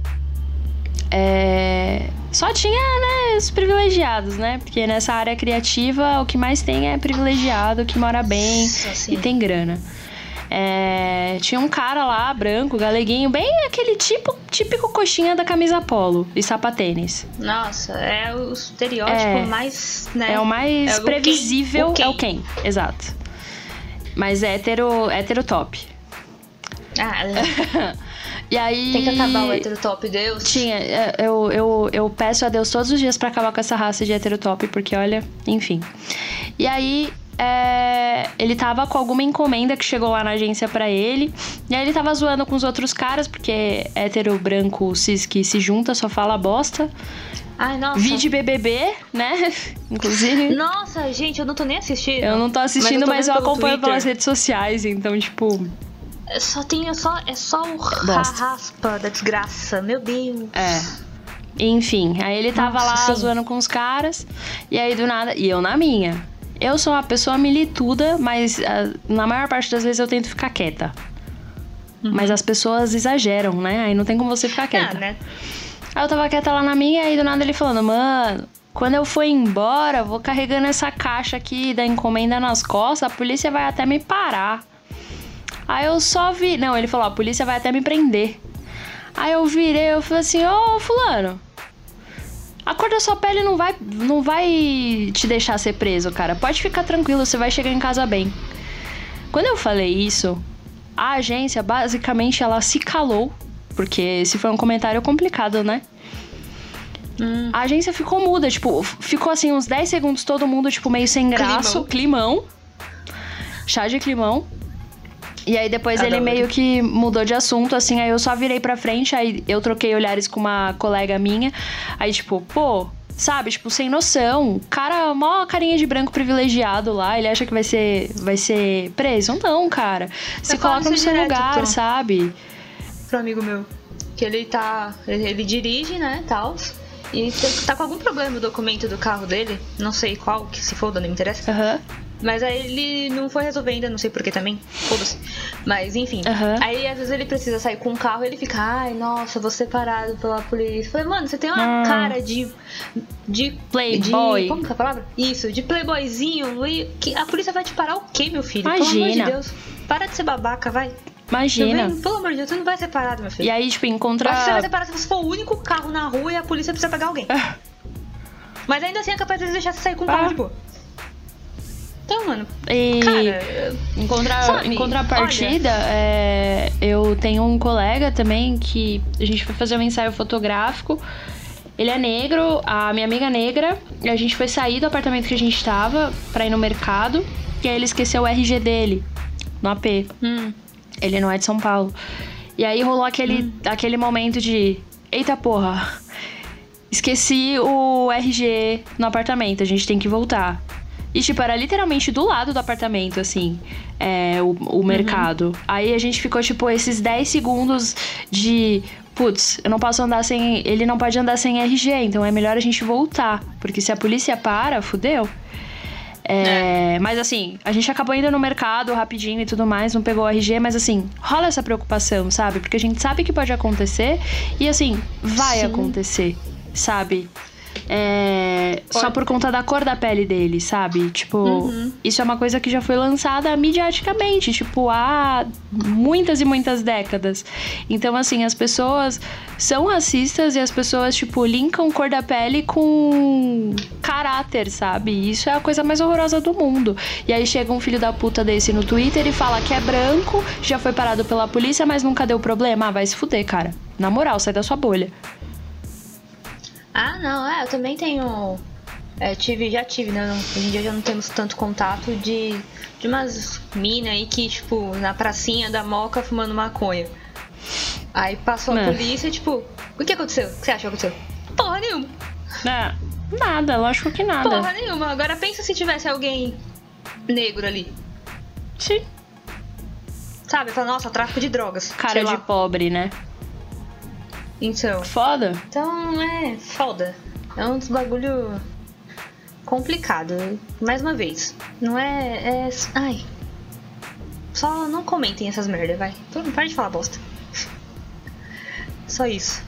é, só tinha né, os privilegiados, né? Porque nessa área criativa o que mais tem é privilegiado, que mora bem e tem grana. É, tinha um cara lá, branco, galeguinho, bem aquele tipo, típico coxinha da camisa polo e sapatênis. Nossa, é o estereótipo É. mais, né? É o mais É o previsível, quem? é o quem, exato. Mas é hétero, hétero top. Ah, é. [laughs] E aí. tem que acabar o hétero top, Deus. Tinha, é, eu, eu, eu peço a Deus todos os dias pra acabar com essa raça de heterotop, porque olha, enfim. E aí, é, ele tava com alguma encomenda que chegou lá na agência pra ele, e aí ele tava zoando com os outros caras, porque hétero branco cis que se junta só fala bosta. Ai, nossa. Vide BBB, né? [laughs] Inclusive. Nossa, gente, eu não tô nem assistindo. Eu não tô assistindo, mas eu, vendo pelo acompanho Twitter. pelas redes sociais, então, tipo. É Só tem, é só, é só o Bosta. raspa da desgraça, meu Deus. É. Enfim, aí ele tava Nossa, lá sim. zoando com os caras, e aí do nada. E eu na minha. Eu sou uma pessoa milituda, mas ah, na maior parte das vezes eu tento ficar quieta. Mas as pessoas exageram, né? Aí não tem como você ficar quieta. Ah, né? Aí eu tava quieta lá na minha, e aí do nada ele falando, mano, quando eu for embora, eu vou carregando essa caixa aqui da encomenda nas costas, a polícia vai até me parar. Aí eu só vi. Não, ele falou, a polícia vai até me prender. Aí eu virei, eu falei assim, ô fulano. A cor da sua pele não vai, não vai te deixar ser preso, cara. Pode ficar tranquilo, você vai chegar em casa bem. Quando eu falei isso, a agência basicamente ela se calou, porque esse foi um comentário complicado, né? A agência ficou muda, tipo, ficou assim uns 10 segundos todo mundo tipo meio sem graça, climão. Chá de climão. E aí depois ele meio que mudou de assunto, assim, aí eu só virei pra frente, aí eu troquei olhares com uma colega minha. Aí, tipo, pô, sabe, tipo, sem noção. Cara, mó carinha de branco privilegiado lá, ele acha que vai ser, vai ser preso? Não, cara. Se Eu coloca no seu direto lugar, pro- sabe? Pro amigo meu. Que ele tá. Ele, ele dirige, né, tal. E tá- com algum problema no documento do carro dele. Não sei qual, que se foda, não me interessa. Aham. Mas aí ele não foi resolver ainda, não sei porquê também. Foda-se. Mas enfim. Aham. Aí às vezes ele precisa sair com um carro e ele fica, ai, nossa, vou ser parado pela polícia. Eu Falei, mano, você tem uma Hum. cara de. De. Playboy. De, como que é a palavra? Isso, de playboyzinho. E que a polícia vai te parar o quê, meu filho? Pelo amor Imagina. de Deus. Para de ser babaca, vai. Imagina. Também, pelo amor de Deus, você não vai ser parado, meu filho. E aí, tipo, Eu acho que você vai encontrar. ser parado se você for o único carro na rua e a polícia precisa pegar alguém. [laughs] Mas ainda assim é capaz de deixar você sair com um Ah. carro de boa. Então, mano, E cara, em, contra... sabe, em contrapartida, é, eu tenho um colega também que a gente foi fazer um ensaio fotográfico. Ele é negro, a minha amiga é negra, e a gente foi sair do apartamento que a gente tava pra ir no mercado. E aí ele esqueceu o RG dele no AP. hum, Ele não é de São Paulo. E aí rolou aquele, aquele momento de: eita porra, esqueci o RG no apartamento, a gente tem que voltar. E, tipo, era literalmente do lado do apartamento, assim, é, o, o mercado. Aí a gente ficou, tipo, esses 10 segundos de. Putz, eu não posso andar sem. Ele não pode andar sem RG, então é melhor a gente voltar. Porque se a polícia para, fudeu. É, Mas assim, a gente acabou indo no mercado rapidinho e tudo mais, não pegou o RG, mas assim, rola essa preocupação, sabe? Porque a gente sabe que pode acontecer e assim, vai Sim. acontecer, sabe? É, só por conta da cor da pele dele, sabe? Tipo, Uhum. isso é uma coisa que já foi lançada mediaticamente, tipo, há muitas e muitas décadas. Então, assim, as pessoas são racistas e as pessoas, tipo, linkam cor da pele com caráter, sabe? Isso é a coisa mais horrorosa do mundo. E aí chega um filho da puta desse no Twitter e fala que é branco, já foi parado pela polícia, mas nunca deu problema. Ah, vai se fuder, cara. Na moral, sai da sua bolha. Ah, não, é, eu também tenho. é, tive, já tive, né? não- hoje em dia já não temos tanto contato de, de umas minas aí que, tipo, na pracinha da moca fumando maconha. Aí passou a É. polícia, tipo, o que aconteceu? O que você acha que aconteceu? Porra nenhuma, É, nada, lógico que nada. porra nenhuma. Agora pensa se tivesse alguém negro ali. Sim. Sabe? Fala, nossa, tráfico de drogas. Cara de lá. pobre, né? Então. Foda. Então é foda. É um dos bagulho complicado. Mais uma vez. Não é. é ai. Só não comentem essas merda, vai. Todo mundo para de falar bosta. Só isso.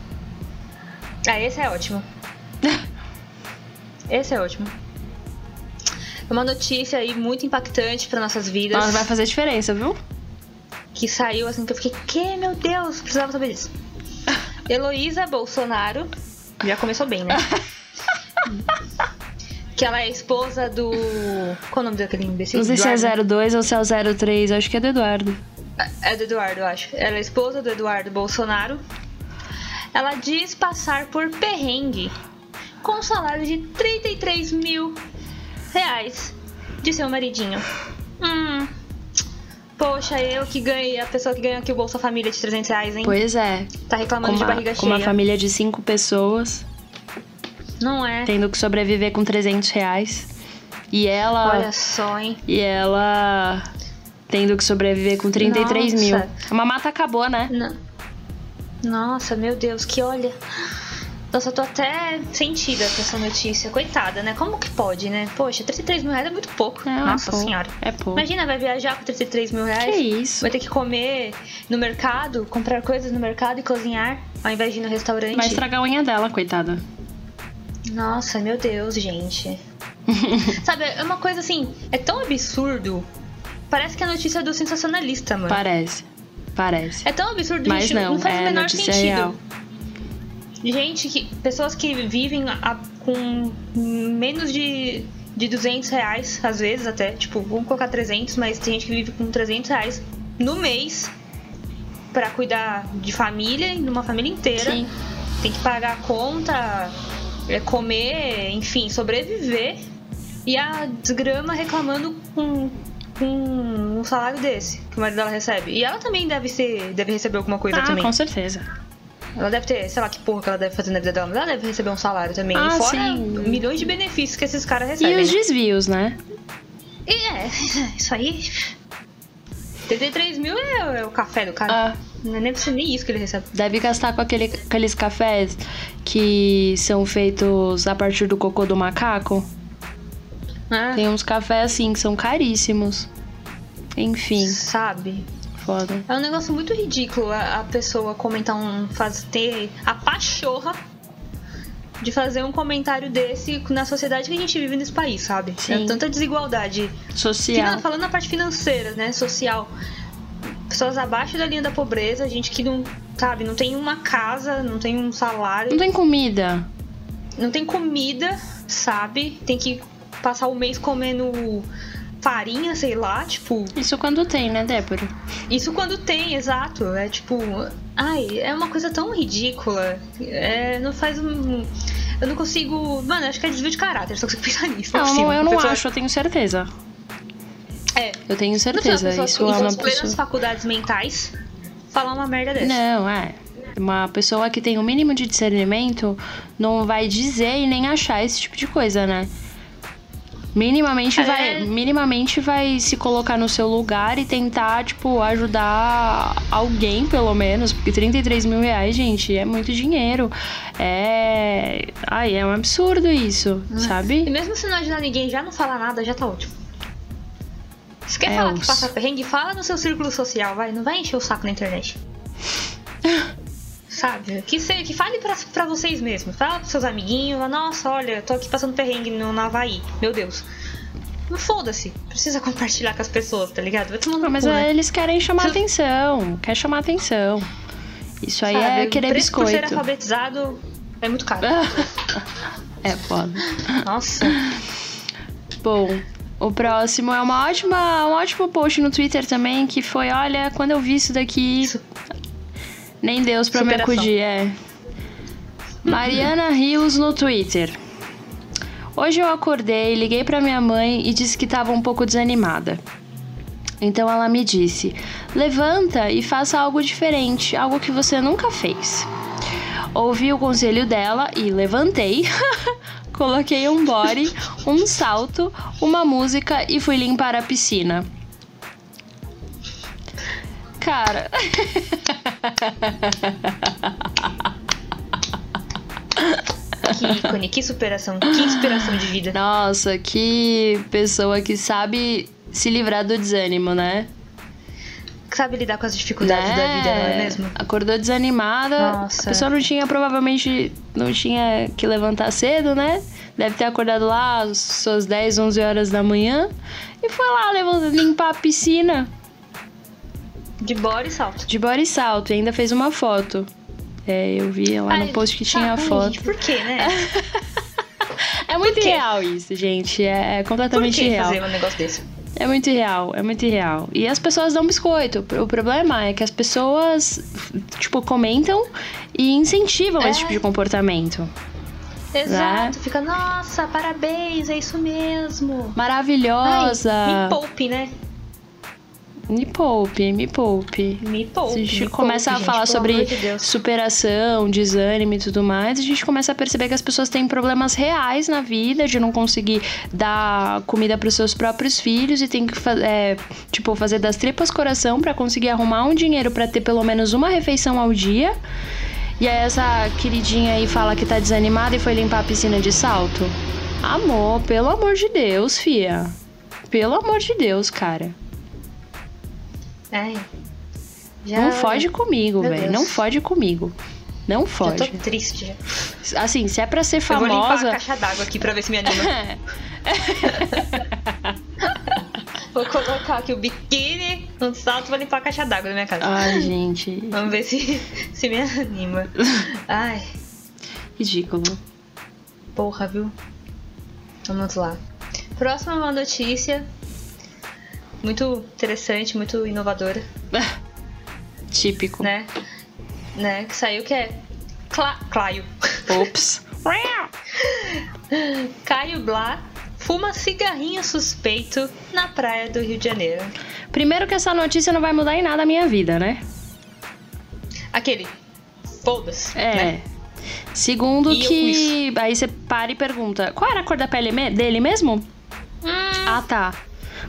Ah, esse é ótimo. [laughs] Esse é ótimo. É Uma notícia aí muito impactante para nossas vidas. Mas vai fazer diferença, viu? que saiu assim que eu fiquei, que meu Deus, precisava saber disso. Heloísa Bolsonaro, já começou bem, né? [laughs] que ela é esposa do. Qual o nome daquele imbecil? Não sei se é Eduardo? 02 ou se é o 03, acho que é do Eduardo. É do Eduardo, eu acho. Ela é esposa do Eduardo Bolsonaro. Ela diz passar por perrengue com um salário de 33 mil reais de seu maridinho. Poxa, eu que ganhei, a pessoa que ganha aqui o Bolsa Família de 300 reais, hein? Pois é. Tá reclamando Com de uma, barriga com uma cheia. família de cinco pessoas, Não é? tendo que sobreviver com 300 reais. E ela. Olha só, hein? E ela. Tendo que sobreviver com 33 Nossa. mil. A mamata acabou, né? Não. Nossa, meu Deus, que olha. Nossa, eu tô até sentida com essa notícia. Coitada, né? Como que pode, né? Poxa, 33 mil reais é muito pouco. É, Nossa é pouco, senhora. É pouco. Imagina, vai viajar com 33 mil reais. Que isso? Vai ter que comer no mercado, comprar coisas no mercado e cozinhar, ao invés de ir no restaurante. Vai estragar a unha dela, coitada. Nossa, meu Deus, gente. [laughs] Sabe, é uma coisa assim, é tão absurdo. Parece que é a notícia do sensacionalista, mano. Parece. Parece. É tão absurdo, Mas gente, não, faz o é menor notícia sentido. real. Gente, que, pessoas que vivem a- com menos de, de 200 reais, às vezes até, tipo, vamos colocar 300, mas tem gente que vive com 300 reais no mês pra cuidar de família, numa família inteira. Sim. Tem que pagar a conta, é, comer, enfim, sobreviver. E a desgrama reclamando com, com um salário desse que o marido dela recebe. E ela também deve ser, deve receber alguma coisa Ah, também. com certeza. Ela deve ter, sei lá que porra que ela deve fazer na vida dela, mas ela deve receber um salário também. Ah, E fora sim. milhões de benefícios que esses caras E recebem. os né? desvios, né? E é, [laughs] isso aí. 33 mil é, é o café do cara. Ah. Não é nem, nem isso que ele recebe. Deve gastar com aquele, aqueles cafés que são feitos a partir do cocô do macaco. Ah, Tem uns cafés assim que são caríssimos. Enfim, Sabe? Foda. É um negócio muito ridículo a, a pessoa comentar um. Faz, ter a pachorra de fazer um comentário desse na sociedade que a gente vive nesse país, sabe? Sim. É tanta desigualdade Social. Finan- falando na parte financeira, né? Social. Pessoas abaixo da linha da pobreza, gente que não, sabe, não tem uma casa, não tem um salário, Não tem comida. não tem comida, sabe? Tem que passar o mês comendo farinha, sei lá, tipo. Isso quando tem, né, Débora? Isso quando tem, exato. É tipo. Ai, é uma coisa tão ridícula. É, não faz um. Eu não consigo. Mano, acho que é desvio de caráter, só consigo pensar nisso. Não, não, eu não Pessoa- acho, eu tenho certeza. É, Eu tenho certeza. pessoa Isso é uma suas plenas pessoa. faculdades mentais falar uma merda dessa. Não, é. Uma pessoa que tem o mínimo de discernimento não vai dizer e nem achar esse tipo de coisa, né? Minimamente É. vai, minimamente vai se colocar no seu lugar e tentar, tipo, ajudar alguém, pelo menos. Porque 33 mil reais, gente, é muito dinheiro. É. Ai, é um absurdo isso, E sabe? mesmo se não ajudar ninguém, já não falar nada, já tá ótimo. Se quer É, falar os- que passa perrengue, fala no seu círculo social, vai. Não vai encher o saco na internet. [laughs] Sabe? Que, se, que fale pra, pra vocês mesmos. Fala pros seus amiguinhos. fala, Nossa, olha, tô aqui passando perrengue no, no Havaí. Meu Deus. Não foda-se. Precisa compartilhar com as pessoas, tá ligado? Vai tomando mas cu, né? eles querem chamar Se- atenção. Quer chamar atenção. Isso aí Sabe? é querer o preço por ser biscoito. alfabetizado é muito caro. [laughs] é foda. Nossa. Bom, o próximo é uma ótima, um ótimo post no Twitter também, que foi, olha, quando eu vi isso daqui, Su- nem Deus pra me Superação. acudir, é. Mariana Rios no Twitter. Hoje eu acordei, liguei pra minha mãe e disse que tava um pouco desanimada. Então ela me disse: levanta e faça algo diferente, algo que você nunca fez. Ouvi o conselho dela e levantei, [laughs] coloquei um body, um salto, uma música e fui limpar a piscina. Cara, Que ícone, que superação, que inspiração de vida. nossa, que pessoa que sabe se livrar do desânimo, né? Sabe lidar com as dificuldades da vida, não é mesmo? Acordou desanimada. Nossa. A pessoa não tinha, provavelmente, não tinha que levantar cedo, né? Deve ter acordado lá às suas 10, 11 horas da manhã. E foi lá levantar, limpar a piscina De bora e salto. de body salto. E ainda fez uma foto. É, eu vi lá no Ai, post que tinha a foto. gente, por quê, né? [laughs] É muito real isso, gente. É Por completamente que real. fazer um negócio desse? É muito real, é muito real. E as pessoas dão biscoito. O problema é que as pessoas, tipo, comentam e incentivam É. esse tipo de comportamento. Exato, fica, nossa, parabéns, é isso mesmo. Maravilhosa. Ai, me poupe, né? Me poupe, me poupe. Me poupe. Se a gente me começa poupe, a falar gente, sobre de superação, desânimo e tudo mais, a gente começa a perceber que as pessoas têm problemas reais na vida, de não conseguir dar comida para os seus próprios filhos e tem que é, tipo fazer das tripas coração para conseguir arrumar um dinheiro para ter pelo menos uma refeição ao dia. E aí essa queridinha aí fala que tá desanimada e foi limpar a piscina de salto. Amor, pelo amor de Deus, fia. Pelo amor de Deus, cara. Ai, já, Não foge comigo, velho. Não foge comigo. Não foge. tô triste já. Assim, se é pra ser Eu vou limpar a famosa. caixa d'água aqui pra ver se me anima. [laughs] vou colocar aqui o biquíni no salto e vou limpar a caixa d'água da minha casa. Ai, gente. Vamos ver se, se me anima. Ai, Ridículo. porra, viu? Vamos lá. Próxima notícia. Muito interessante, muito inovadora, [laughs] Típico. né? Né? Que saiu que é Cla Claio. Ops. [laughs] Caio Blá fuma cigarrinho suspeito na praia do Rio de Janeiro. Primeiro que essa notícia não vai mudar em nada a minha vida, né? Aquele. Foda-se. É. Né? Segundo E eu que. Aí você para e pergunta: qual era a cor da pele dele mesmo? Hum, Ah, tá.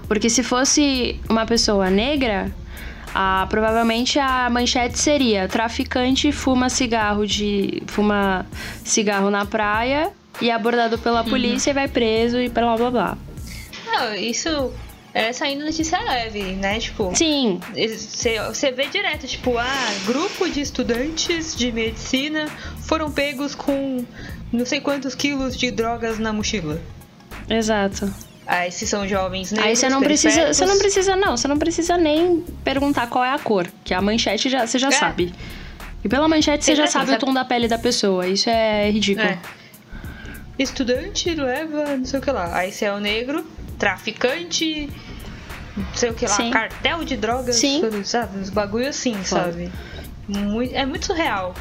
Porque se fosse uma pessoa negra, ah, provavelmente a manchete seria: traficante fuma cigarro de fuma cigarro na praia e é abordado pela Uhum. polícia e vai preso e blá blá blá. não, isso é saindo notícia leve, né? Tipo, Sim, você vê direto, tipo, ah, grupo de estudantes de medicina foram pegos com não sei quantos quilos de drogas na mochila. exato. Aí se são jovens negros, Aí você não precisa, você não precisa não, você não precisa nem perguntar qual é a cor, que a manchete já você já É. sabe. E pela manchete você já sabe o tom da pele da pessoa. Isso é ridículo. É. Estudante leva não sei o que lá. Aí você é o negro, traficante, não sei o que lá, Sim. cartel de drogas, Sim. sabe? Uns bagulho assim, Foda. sabe? Muito, é muito surreal.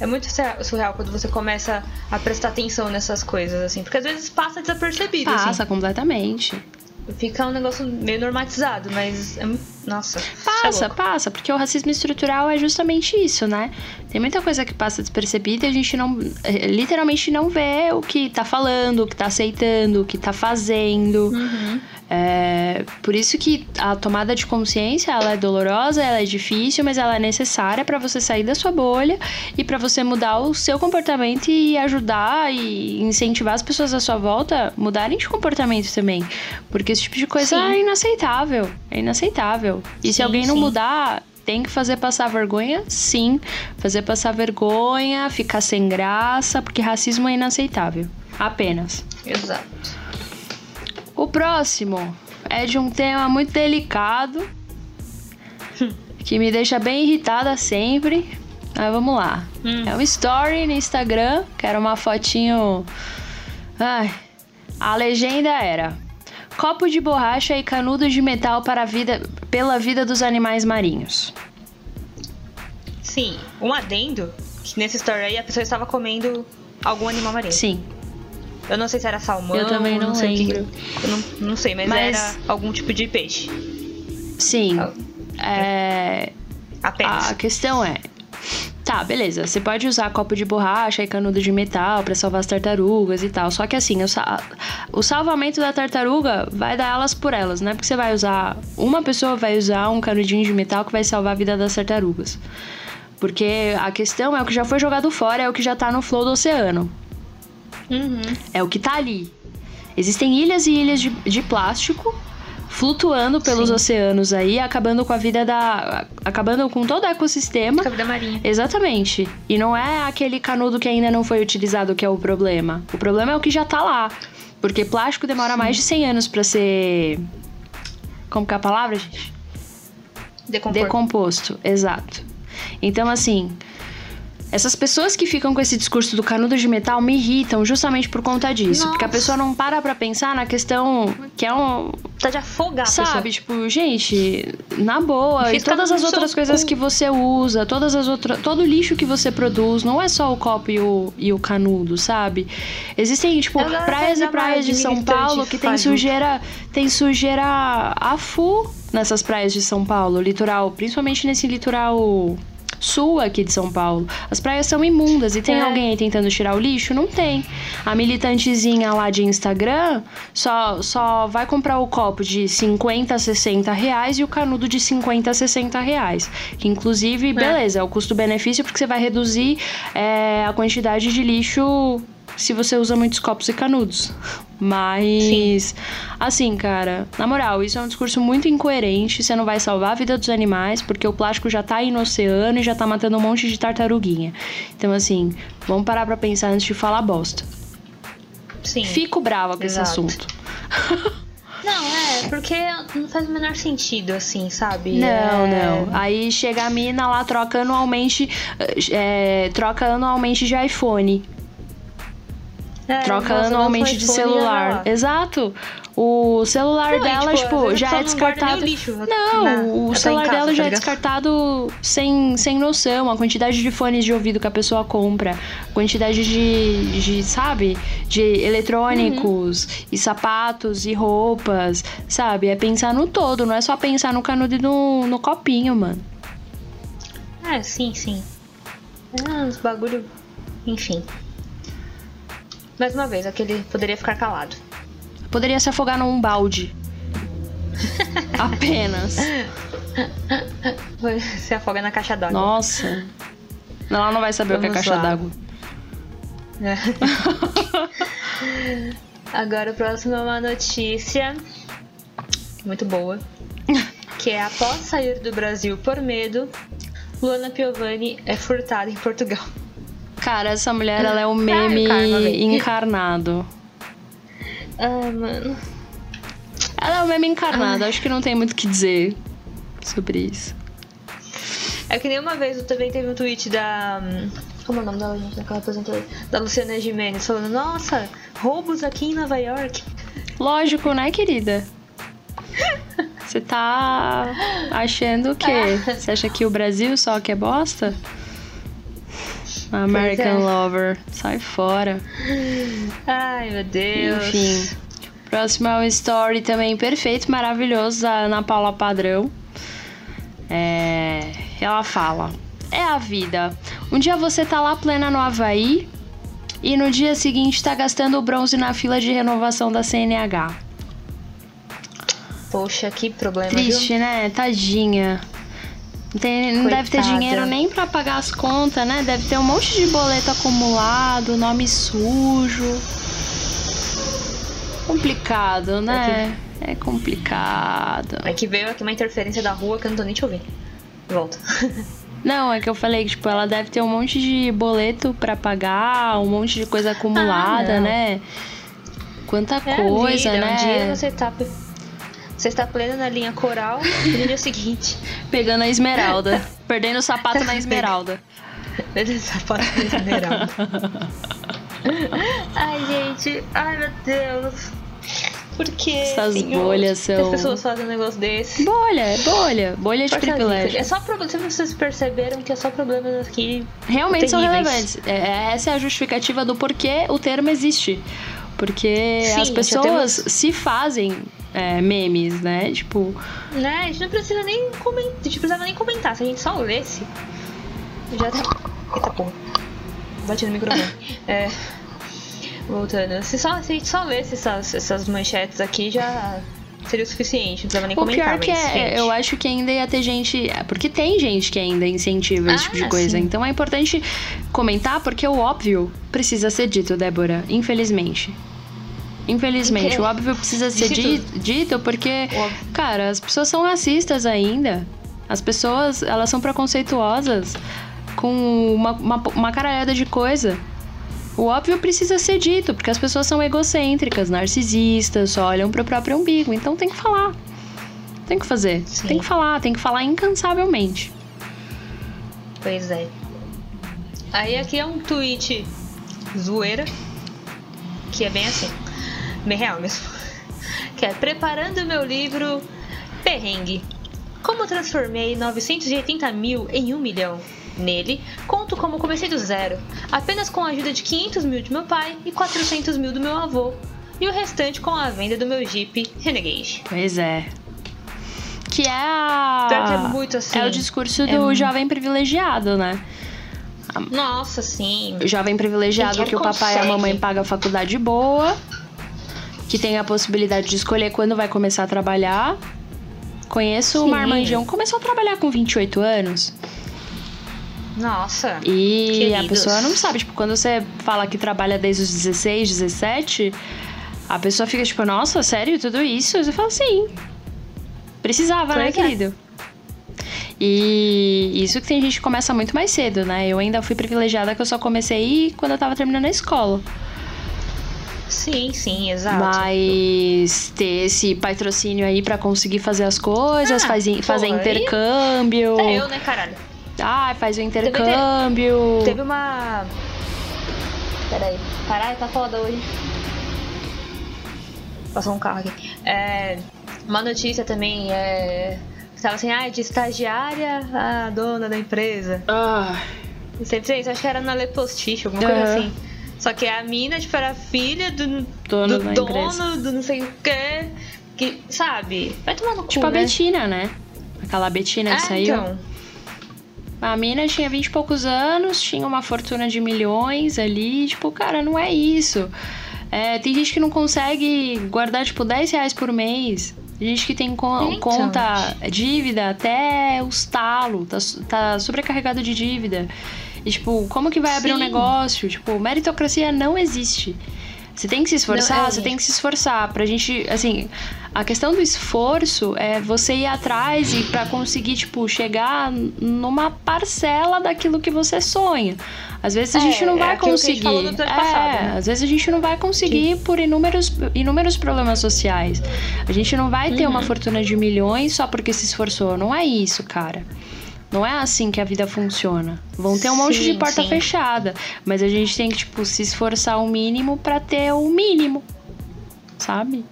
É muito surreal- quando você começa a prestar atenção nessas coisas, assim. Porque às vezes passa desapercebido, Passa assim. completamente. Fica um negócio meio normatizado, mas é, mu- Nossa. Passa, é passa, porque o racismo estrutural é justamente isso, né? Tem muita coisa que passa despercebida e a gente não, eh, literalmente não vê o que tá falando, o que tá aceitando, o que tá fazendo. É, por isso que a tomada de consciência, ela é dolorosa, ela é difícil, mas ela é necessária pra você sair da sua bolha e pra você mudar o seu comportamento e ajudar e incentivar as pessoas à sua volta a mudarem de comportamento também. Porque esse tipo de coisa Sim. é inaceitável. É inaceitável. E se Sim, alguém não sim. mudar, tem que fazer passar vergonha? Sim. Fazer passar vergonha, ficar sem graça, porque racismo é inaceitável. Apenas. Exato. O próximo é de um tema muito delicado, [laughs] que me deixa bem irritada sempre. Mas vamos lá. Hum. É um story no Instagram, que era uma fotinho. Ai. A legenda era: Copo de borracha e canudo de metal para a vida, pela vida dos animais marinhos. Sim, um adendo, que nessa história aí a pessoa estava comendo algum animal marinho. Sim. Eu não sei se era salmão, Eu também não sei o que- lembro. eu não, não sei, mas, Mas- era algum tipo de peixe. Sim. Ah. É, Apenas. A questão é. Tá, beleza. Você pode usar copo de borracha e canudo de metal pra salvar as tartarugas e tal. Só que assim, o, sa- o salvamento da tartaruga vai dar elas por elas, né? Porque você vai usar. Uma pessoa vai usar um canudinho de metal que vai salvar a vida das tartarugas. Porque a questão é o que já foi jogado fora, é o que já tá no flow do oceano. Uhum. É o que tá ali. Existem ilhas e ilhas de, de plástico flutuando pelos Sim. oceanos aí, acabando com a vida da. acabando com todo o ecossistema. Com a vida marinha. Exatamente. E não é aquele canudo que ainda não foi utilizado que é o problema. O problema é o que já tá lá. Porque plástico demora mais de 100 anos pra ser. Como que é a palavra, gente? Decompor. Decomposto, exato. Então, assim, essas pessoas que ficam com esse discurso do canudo de metal me irritam justamente por conta disso. Porque a Nossa. pessoa não para pra pensar na questão que é um. Tá de afogar, Sabe, tipo, gente, na boa, e Fica todas as outras coisas cu. que você usa, todas as outras. Todo o lixo que você produz, não é só o copo e o, e o canudo, sabe? Existem, tipo, Ela praias e praias de São Paulo que tem sujeira. Tem sujeira a full nessas praias de São Paulo, litoral, principalmente nesse litoral sul aqui de São Paulo. As praias são imundas e tem É. alguém aí tentando tirar o lixo? Não tem. A militantezinha lá de Instagram só, só vai comprar o copo de 50, 60 reais e o canudo de 50, 60 reais. Que inclusive, beleza, é o custo-benefício porque você vai reduzir é, a quantidade de lixo se você usa muitos copos e canudos. Mas, assim, cara, na moral, isso é um discurso muito incoerente. Você não vai salvar a vida dos animais, porque o plástico já tá aí no oceano e já tá matando um monte de tartaruguinha. Então, assim, vamos parar pra pensar antes de falar bosta. Sim. Fico brava com esse Exato. assunto. [laughs] Não, é, porque não faz o menor sentido, assim, sabe? Não, É- não. Aí chega a mina lá, troca anualmente, é, troca anualmente de iPhone. É, Troca anualmente de celular. Exato. O celular Não, dela, tipo, tipo, já é descartado. lixo, não, o tá celular casa, dela tá já é ligado? descartado sem, sem noção. A quantidade de fones de ouvido que a pessoa compra, a quantidade de, de sabe, de eletrônicos Uhum. e sapatos e roupas, sabe? É pensar no todo, não é só pensar no canudo e no, no copinho, mano. É, sim, sim. É, uns bagulho. Enfim. Mais uma vez, aquele poderia ficar calado. Poderia se afogar num balde. [laughs] Apenas. Se afoga na caixa d'água. Nossa. Ela não vai saber o que é Vamos caixa d'água. É. [laughs] Agora a próxima é uma notícia muito boa. Que é após sair do Brasil por medo, Luana Piovani é furtada em Portugal. Cara, essa mulher, ela é um meme véi. encarnado. Ah, mano. Ela é um meme encarnado, acho que não tem muito o que dizer sobre isso. É que nem uma vez eu também teve um tweet da. hum, Como é o nome dela, gente? Daquela apresentadora? Da Luciana Gimenez falando: Nossa, roubos aqui em Nova York. Lógico, né, querida? Você tá achando o quê? [laughs] Você acha que o Brasil só que é bosta? American é. Lover, sai fora. Ai, meu Deus. Enfim. Próximo é um story também perfeito, maravilhoso da Ana Paula Padrão. É, ela fala: É a vida. Um dia você tá lá plena no Havaí e no dia seguinte tá gastando o bronze na fila de renovação da CNH. Poxa, que problema, Triste, viu? né? Tadinha. Não, tem- não deve ter dinheiro nem pra pagar as contas, né? Deve ter um monte de boleto acumulado, nome sujo. Complicado, né? É complicado. É que veio aqui uma interferência da rua que eu não tô nem te ouvindo. Volta. [laughs] Não, é que eu falei que, tipo, ela deve ter um monte de boleto pra pagar, um monte de coisa acumulada, não. né? Quanta É, coisa, vida. né? Um dia você tá. Você está plena na linha coral e no dia seguinte. [laughs] Pegando a esmeralda. perdendo o sapato na esmeralda. Esse sapato de esmeralda. [laughs] Ai, gente. Ai, meu Deus. Por que? Essas senhor, bolhas que As são- pessoas fazem um negócio desse. Bolha, é bolha. Bolha de privilégio. É só problema. Se vocês perceberam que é só problemas aqui. Realmente são relevantes. É, essa é a justificativa do porquê o termo existe. Porque Sim, as pessoas temos- se fazem é, memes, né? Tipo, Né? A gente não precisa nem comentar. A gente precisava nem comentar. Se a gente só lesse. Já tá. Eita porra. Bati no microfone. [laughs] é. Voltando. Se, só, se a gente só lesse essas, essas manchetes aqui, já seria o suficiente. Não precisava nem o comentar. pior que mas, é, gente, eu acho que ainda ia ter gente. Porque tem gente que ainda incentiva esse Ah, tipo de coisa. sim. Então é importante comentar, porque o óbvio precisa ser dito, Débora. Infelizmente. Infelizmente, Infe- o óbvio precisa ser Disse di- dito porque, óbvio. cara, as pessoas são racistas ainda. As pessoas, elas são preconceituosas com uma, uma, uma caralhada de coisa. O óbvio precisa ser dito, porque as pessoas são egocêntricas, narcisistas, só olham pro próprio umbigo. Então tem que falar. Tem que fazer. Sim. Tem que falar, tem que falar incansavelmente. Pois é. Aí aqui é um tweet zoeira. Que é bem assim. Bem real mesmo. [laughs] Que é preparando meu livro Perrengue. Como transformei 980 mil em 1 milhão? Nele, conto como comecei do zero, apenas com a ajuda de 500 mil de meu pai e 400 mil do meu avô, e o restante com a venda do meu Jeep Renegade. Pois é. Que é a. É muito assim. É o discurso do É- jovem privilegiado, né? Nossa, sim. O jovem privilegiado que o papai e a consegue? mamãe pagam a faculdade boa, que tem a possibilidade de escolher quando vai começar a trabalhar. Conheço Sim. uma Armandinho, começou a trabalhar com 28 anos. Nossa. E a Queridos. pessoa não sabe, tipo, quando você fala que trabalha desde os 16, 17, a pessoa fica tipo, nossa, sério, tudo isso? Você fala, sim. Precisava, né, Pois é. querido? E isso que tem gente que começa muito mais cedo, né? Eu ainda fui privilegiada que eu só comecei quando eu tava terminando a escola. Sim, sim, exato. Mas ter esse patrocínio aí pra conseguir fazer as coisas, Ah, faz, fazer intercâmbio. É eu, né, caralho? Ah, faz o intercâmbio. Teve uma. Peraí. Caralho, tá foda hoje. Passou um carro aqui. É, uma notícia também é. Tava assim, ah, de estagiária a dona da empresa. Ah, Sempre isso, acho que era na Le Postiche, alguma coisa Aham. assim. Só que a mina, tipo, era filha do Dono do dono empresa. do não sei o quê. Que, sabe? Vai tomar no cu, tipo a né? Betina, né? Aquela Betina que Ah, saiu. então. A mina tinha 20 e poucos anos, tinha uma fortuna de milhões ali. Tipo, cara, não é isso. É, tem gente que não consegue guardar, tipo, 10 reais por mês. Tem gente que tem co- Então. conta dívida até os talos, tá, tá sobrecarregado de dívida. E, tipo, como que vai abrir um Sim. negócio? Tipo, meritocracia não existe. Você tem que se esforçar, Não, é, você tem que se esforçar. Pra gente, assim, a questão do esforço é você ir atrás e pra conseguir, tipo, chegar numa parcela daquilo que você sonha. Às vezes a É, gente não é vai gente conseguir. é, passado, né? às vezes a gente não vai conseguir por inúmeros, inúmeros problemas sociais. A gente não vai ter uma Uhum. fortuna de milhões só porque se esforçou. Não é isso, cara. Não é assim que a vida funciona. Vão ter um monte de Sim, porta sim. fechada, mas a gente tem que tipo se esforçar o mínimo pra ter o mínimo, sabe?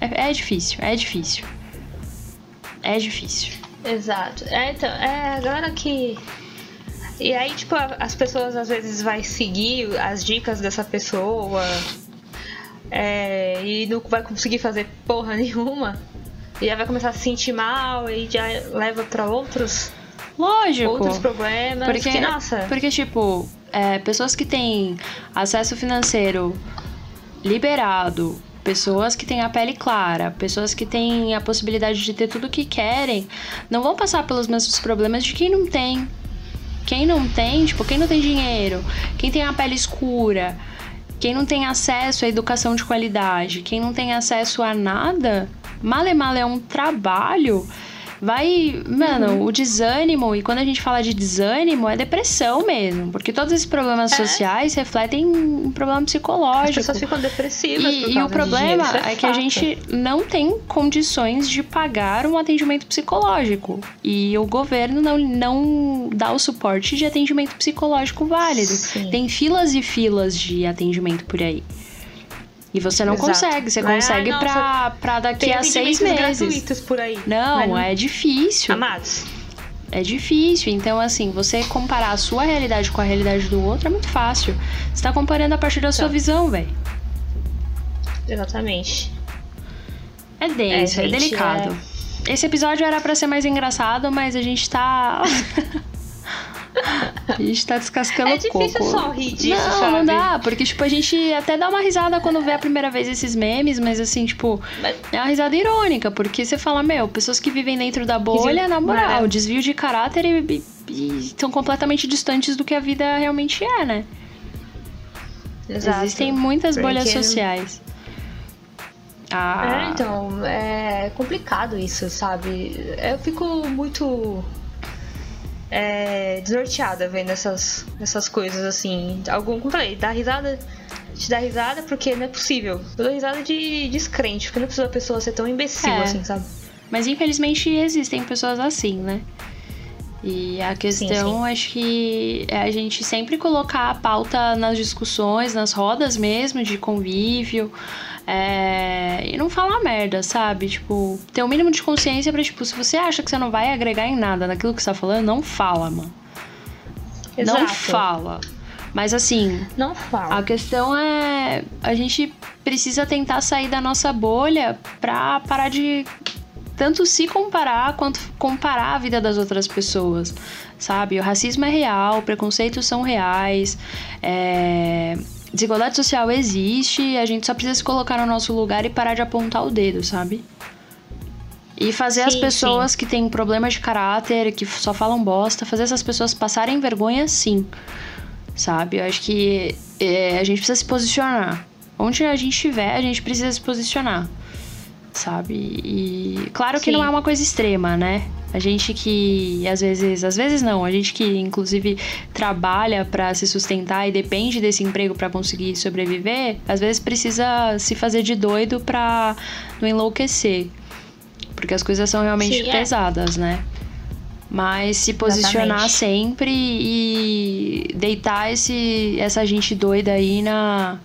É, é difícil, é difícil, é difícil. Exato. É, então, é agora que. E aí, tipo, as pessoas às vezes vai seguir as dicas dessa pessoa é, e não vai conseguir fazer porra nenhuma. E já vai começar a se sentir mal e já leva pra outros, Lógico. outros problemas. Porque, que, nossa, porque tipo, é, pessoas que têm acesso financeiro liberado, pessoas que têm a pele clara, pessoas que têm a possibilidade de ter tudo o que querem, não vão passar pelos mesmos problemas de quem não tem. Quem não tem, tipo, quem não tem dinheiro, quem tem a pele escura, quem não tem acesso à educação de qualidade, quem não tem acesso a nada, male male é um trabalho vai, mano, Uhum. o desânimo, e quando a gente fala de desânimo, é depressão mesmo, porque todos esses problemas É. sociais refletem um problema as psicológico. pessoas ficam depressivas. E, e o dinheiro, problema isso é, que a gente não tem condições de pagar um atendimento psicológico. E o governo não, não dá o suporte de atendimento psicológico válido. Sim. Tem filas e filas de atendimento por aí. E você não Exato. consegue, você Não é, consegue "Ai, pra, pra daqui a seis meses. gratuitos por aí. Não, Mas é difícil. Amados, É difícil. Então, assim, você comparar a sua realidade com a realidade do outro é muito fácil. Você tá comparando a partir da sua Tá. visão, velho. exatamente. É denso, é, É, gente, delicado. Esse episódio era pra ser mais engraçado, mas a gente tá. [laughs] [laughs] a gente tá descascando É o coco. difícil só rir disso, não, sabe? não dá, porque, tipo, a gente até dá uma risada quando vê a primeira vez esses memes, mas assim, tipo, Mas- é uma risada irônica, porque você fala, meu, pessoas que vivem dentro da bolha, na moral, Mara- desvio de caráter e, e, e são completamente distantes do que a vida realmente é, né? Exato. Existem muitas Porque bolhas sociais. Ah, É, então, é complicado isso, sabe? Eu fico muito é, desnorteada vendo essas, essas coisas assim. Algum, como falei, dá risada, te dá risada porque não é possível. Eu dou risada de descrente, porque não precisa a pessoa ser tão imbecil É. assim, sabe? Mas infelizmente existem pessoas assim, né? E a questão, sim. acho que é a gente sempre colocar a pauta nas discussões, nas rodas mesmo, de convívio. É, E não falar merda, sabe? Tipo, ter o mínimo de consciência pra, tipo, se você acha que você não vai agregar em nada naquilo que você tá falando, não fala, mano. Não Exato. fala. Mas assim, Não fala. a questão é a gente precisa tentar sair da nossa bolha pra parar de tanto se comparar quanto comparar a vida das outras pessoas, sabe? O racismo é real, preconceitos são reais, é, desigualdade social existe, a gente só precisa se colocar no nosso lugar e parar de apontar o dedo, sabe? E fazer as Sim, pessoas que têm problemas de caráter, que só falam bosta, fazer essas pessoas passarem vergonha sim sabe? Eu acho que é, a gente precisa se posicionar. Onde a gente estiver, a gente precisa se posicionar, sabe? E claro que Sim. não é uma coisa extrema, né? A gente que às vezes, às vezes não, a gente que inclusive trabalha pra se sustentar e depende desse emprego pra conseguir sobreviver, às vezes precisa se fazer de doido pra não enlouquecer. Porque as coisas são realmente Sim, é. pesadas, né? Mas se posicionar Exatamente. sempre e deitar esse, essa gente doida aí na,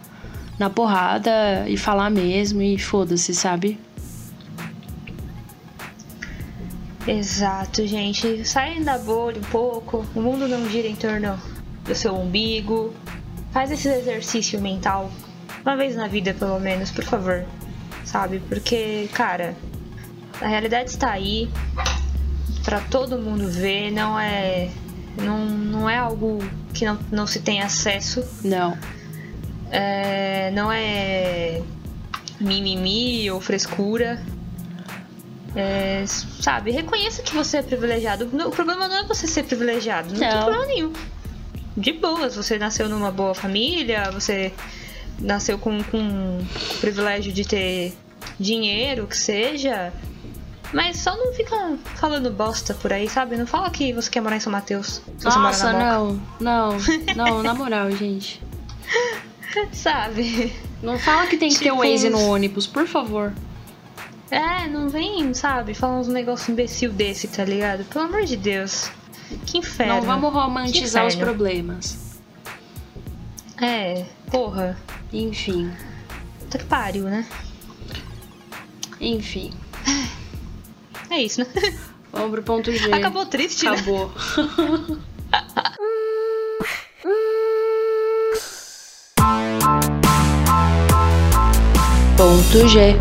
na porrada e falar mesmo e foda-se, sabe? Exato, gente. Saem da bolha um pouco. O mundo não gira em torno do seu umbigo. Faz esse exercício mental. Uma vez na vida, pelo menos, por favor. Sabe? Porque, cara, a realidade está aí. Pra todo mundo ver. Não é. Não, não é algo que não, não se tem acesso. Não. É, não é mimimi ou frescura. É, sabe, reconheça que você é privilegiado. O problema não é você ser privilegiado, não, tem Não. problema nenhum. De boas, você nasceu numa boa família, você nasceu com, com o privilégio de ter dinheiro, que seja. Mas só não fica falando bosta por aí, sabe? Não fala que você quer morar em São Mateus. Nossa, não. Não, [laughs] não, na moral, gente. Sabe? Não fala que tem que ter o Tipo, Waze no ônibus, por favor. É, não vem, sabe, falar uns negócios imbecil desse, tá ligado? Pelo amor de Deus. Que inferno. Não vamos romantizar os problemas. É, porra. Enfim, Puta que pariu, né? enfim. É isso, né? Vamos pro ponto G. Acabou triste, né? Acabou. Ponto G.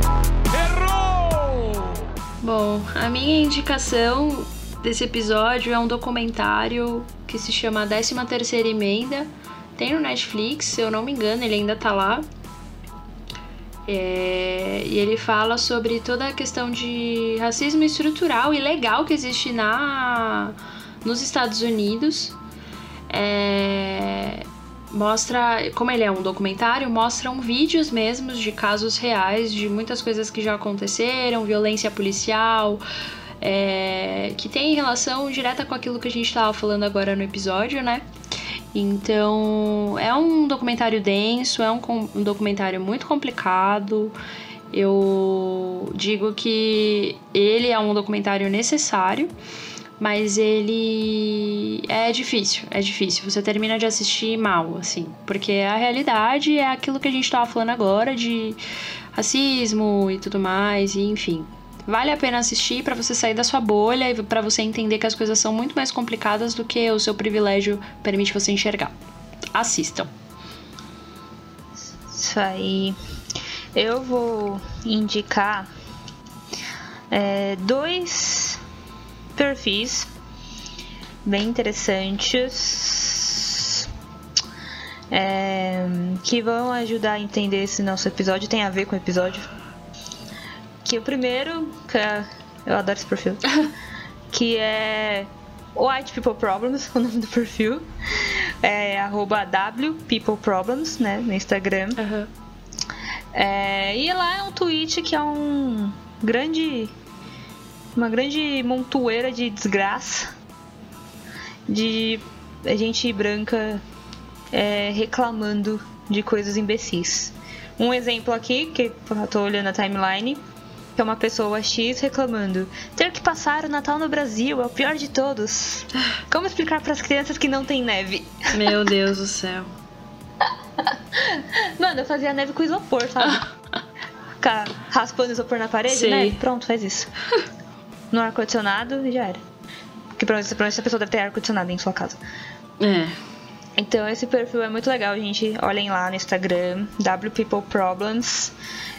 A minha indicação desse episódio é um documentário que se chama 13 Terceira Emenda. Tem no Netflix, se eu não me engano, ele ainda tá lá. É, e ele fala sobre toda a questão de racismo estrutural e legal que existe na, nos Estados Unidos. É, mostra, como ele é um documentário, mostram vídeos mesmos de casos reais, de muitas coisas que já aconteceram, violência policial, é, que tem relação direta com aquilo que a gente estava falando agora no episódio, né? Então, é um documentário denso, é um, um documentário muito complicado. Eu digo que ele é um documentário necessário, mas ele é difícil, é difícil. Você termina de assistir mal, assim, porque a realidade é aquilo que a gente tava falando agora de racismo e tudo mais, e enfim. Vale a pena assistir para você sair da sua bolha e para você entender que as coisas são muito mais complicadas do que o seu privilégio permite você enxergar. Assistam. Isso aí. Eu vou indicar é, dois perfis bem interessantes é, que vão ajudar a entender esse nosso episódio. Tem a ver com o episódio que o primeiro, que é, eu adoro esse perfil, [laughs] que é White People Problems, [laughs] o nome do perfil. É arroba WPeopleProblems, né, no Instagram. Uhum. É, e lá é um tweet que é um grande. Uma grande montoeira de desgraça. De gente branca é, reclamando de coisas imbecis. Um exemplo aqui, que eu tô olhando a timeline, que é uma pessoa X reclamando: ter que passar o Natal no Brasil é o pior de todos. Como explicar para as crianças que não tem neve? Meu [laughs] Deus do céu. Mano, eu fazia neve com isopor, sabe? [laughs] Ficar raspando isopor na parede, Sei. né? Pronto, faz isso. No ar-condicionado e já era. Porque provavelmente provavelmente a pessoa deve ter ar-condicionado em sua casa. É. Então esse perfil é muito legal, gente. Olhem lá no Instagram, WPeopleProblems,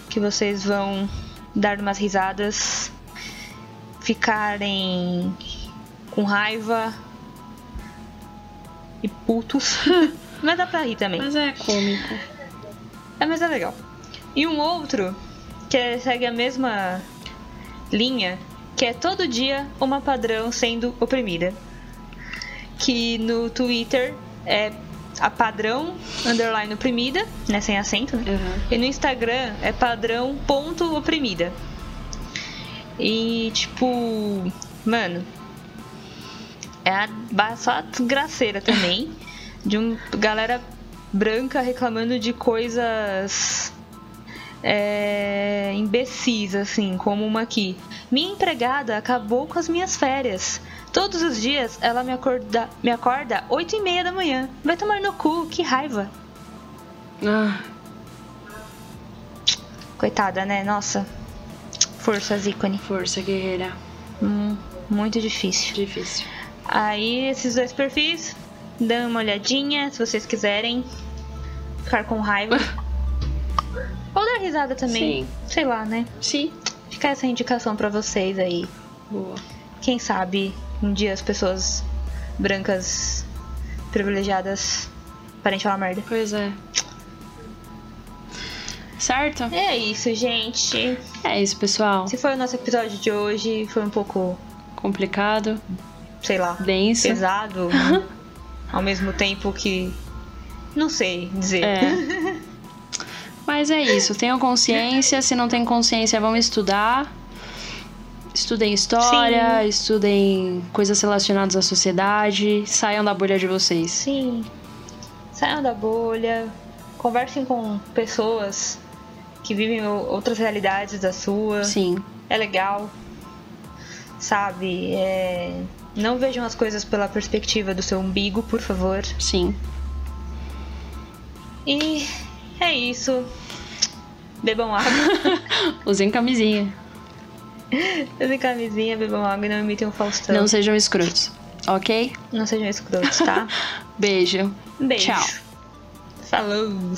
que vocês vão dar umas risadas, ficarem com raiva e putos. [laughs] Mas dá pra rir também. Mas é cômico. É, mas é legal. E um outro que segue a mesma linha, que é todo dia uma padrão sendo oprimida. Que no Twitter é a padrão underline oprimida, né, sem acento, né? Uhum. E no Instagram é padrão ponto oprimida. E tipo, mano, é a, só a desgraceira também [laughs] de um galera branca reclamando de coisas é, imbecis, assim, como uma aqui. Minha empregada acabou com as minhas férias. Todos os dias ela me acorda, me acorda 8 e meia da manhã. Vai tomar no cu, que raiva. Ah, Coitada, né? Nossa. Forças ícone. força guerreira. Hum, muito difícil. Difícil. Aí, esses dois perfis, dão uma olhadinha se vocês quiserem ficar com raiva. [laughs] Ou dar risada também. Sim. Sei lá, né? Sim. Fica essa indicação pra vocês aí. Boa. Quem sabe um dia as pessoas brancas privilegiadas parem de falar merda. Pois é. Certo? É isso, gente. É isso, pessoal. Se foi o nosso episódio de hoje, foi um pouco, Complicado, sei lá, denso. pesado, [laughs] ao mesmo tempo que não sei dizer. É. Mas é isso, tenham consciência. Se não tem consciência, vão estudar. Estudem história, estudem coisas relacionadas à sociedade, saiam da bolha de vocês. Sim. Saiam da bolha, conversem com pessoas que vivem outras realidades da sua. Sim, É legal. Sabe? É... Não vejam as coisas pela perspectiva do seu umbigo, por favor. sim. E é isso. Bebam água. [laughs] Usem camisinha. Usem camisinha, bebam água e não imitem um Faustão. Não sejam escrotos, ok? Não sejam escrotos, tá? [laughs] Beijo. Beijo. Tchau. Falou.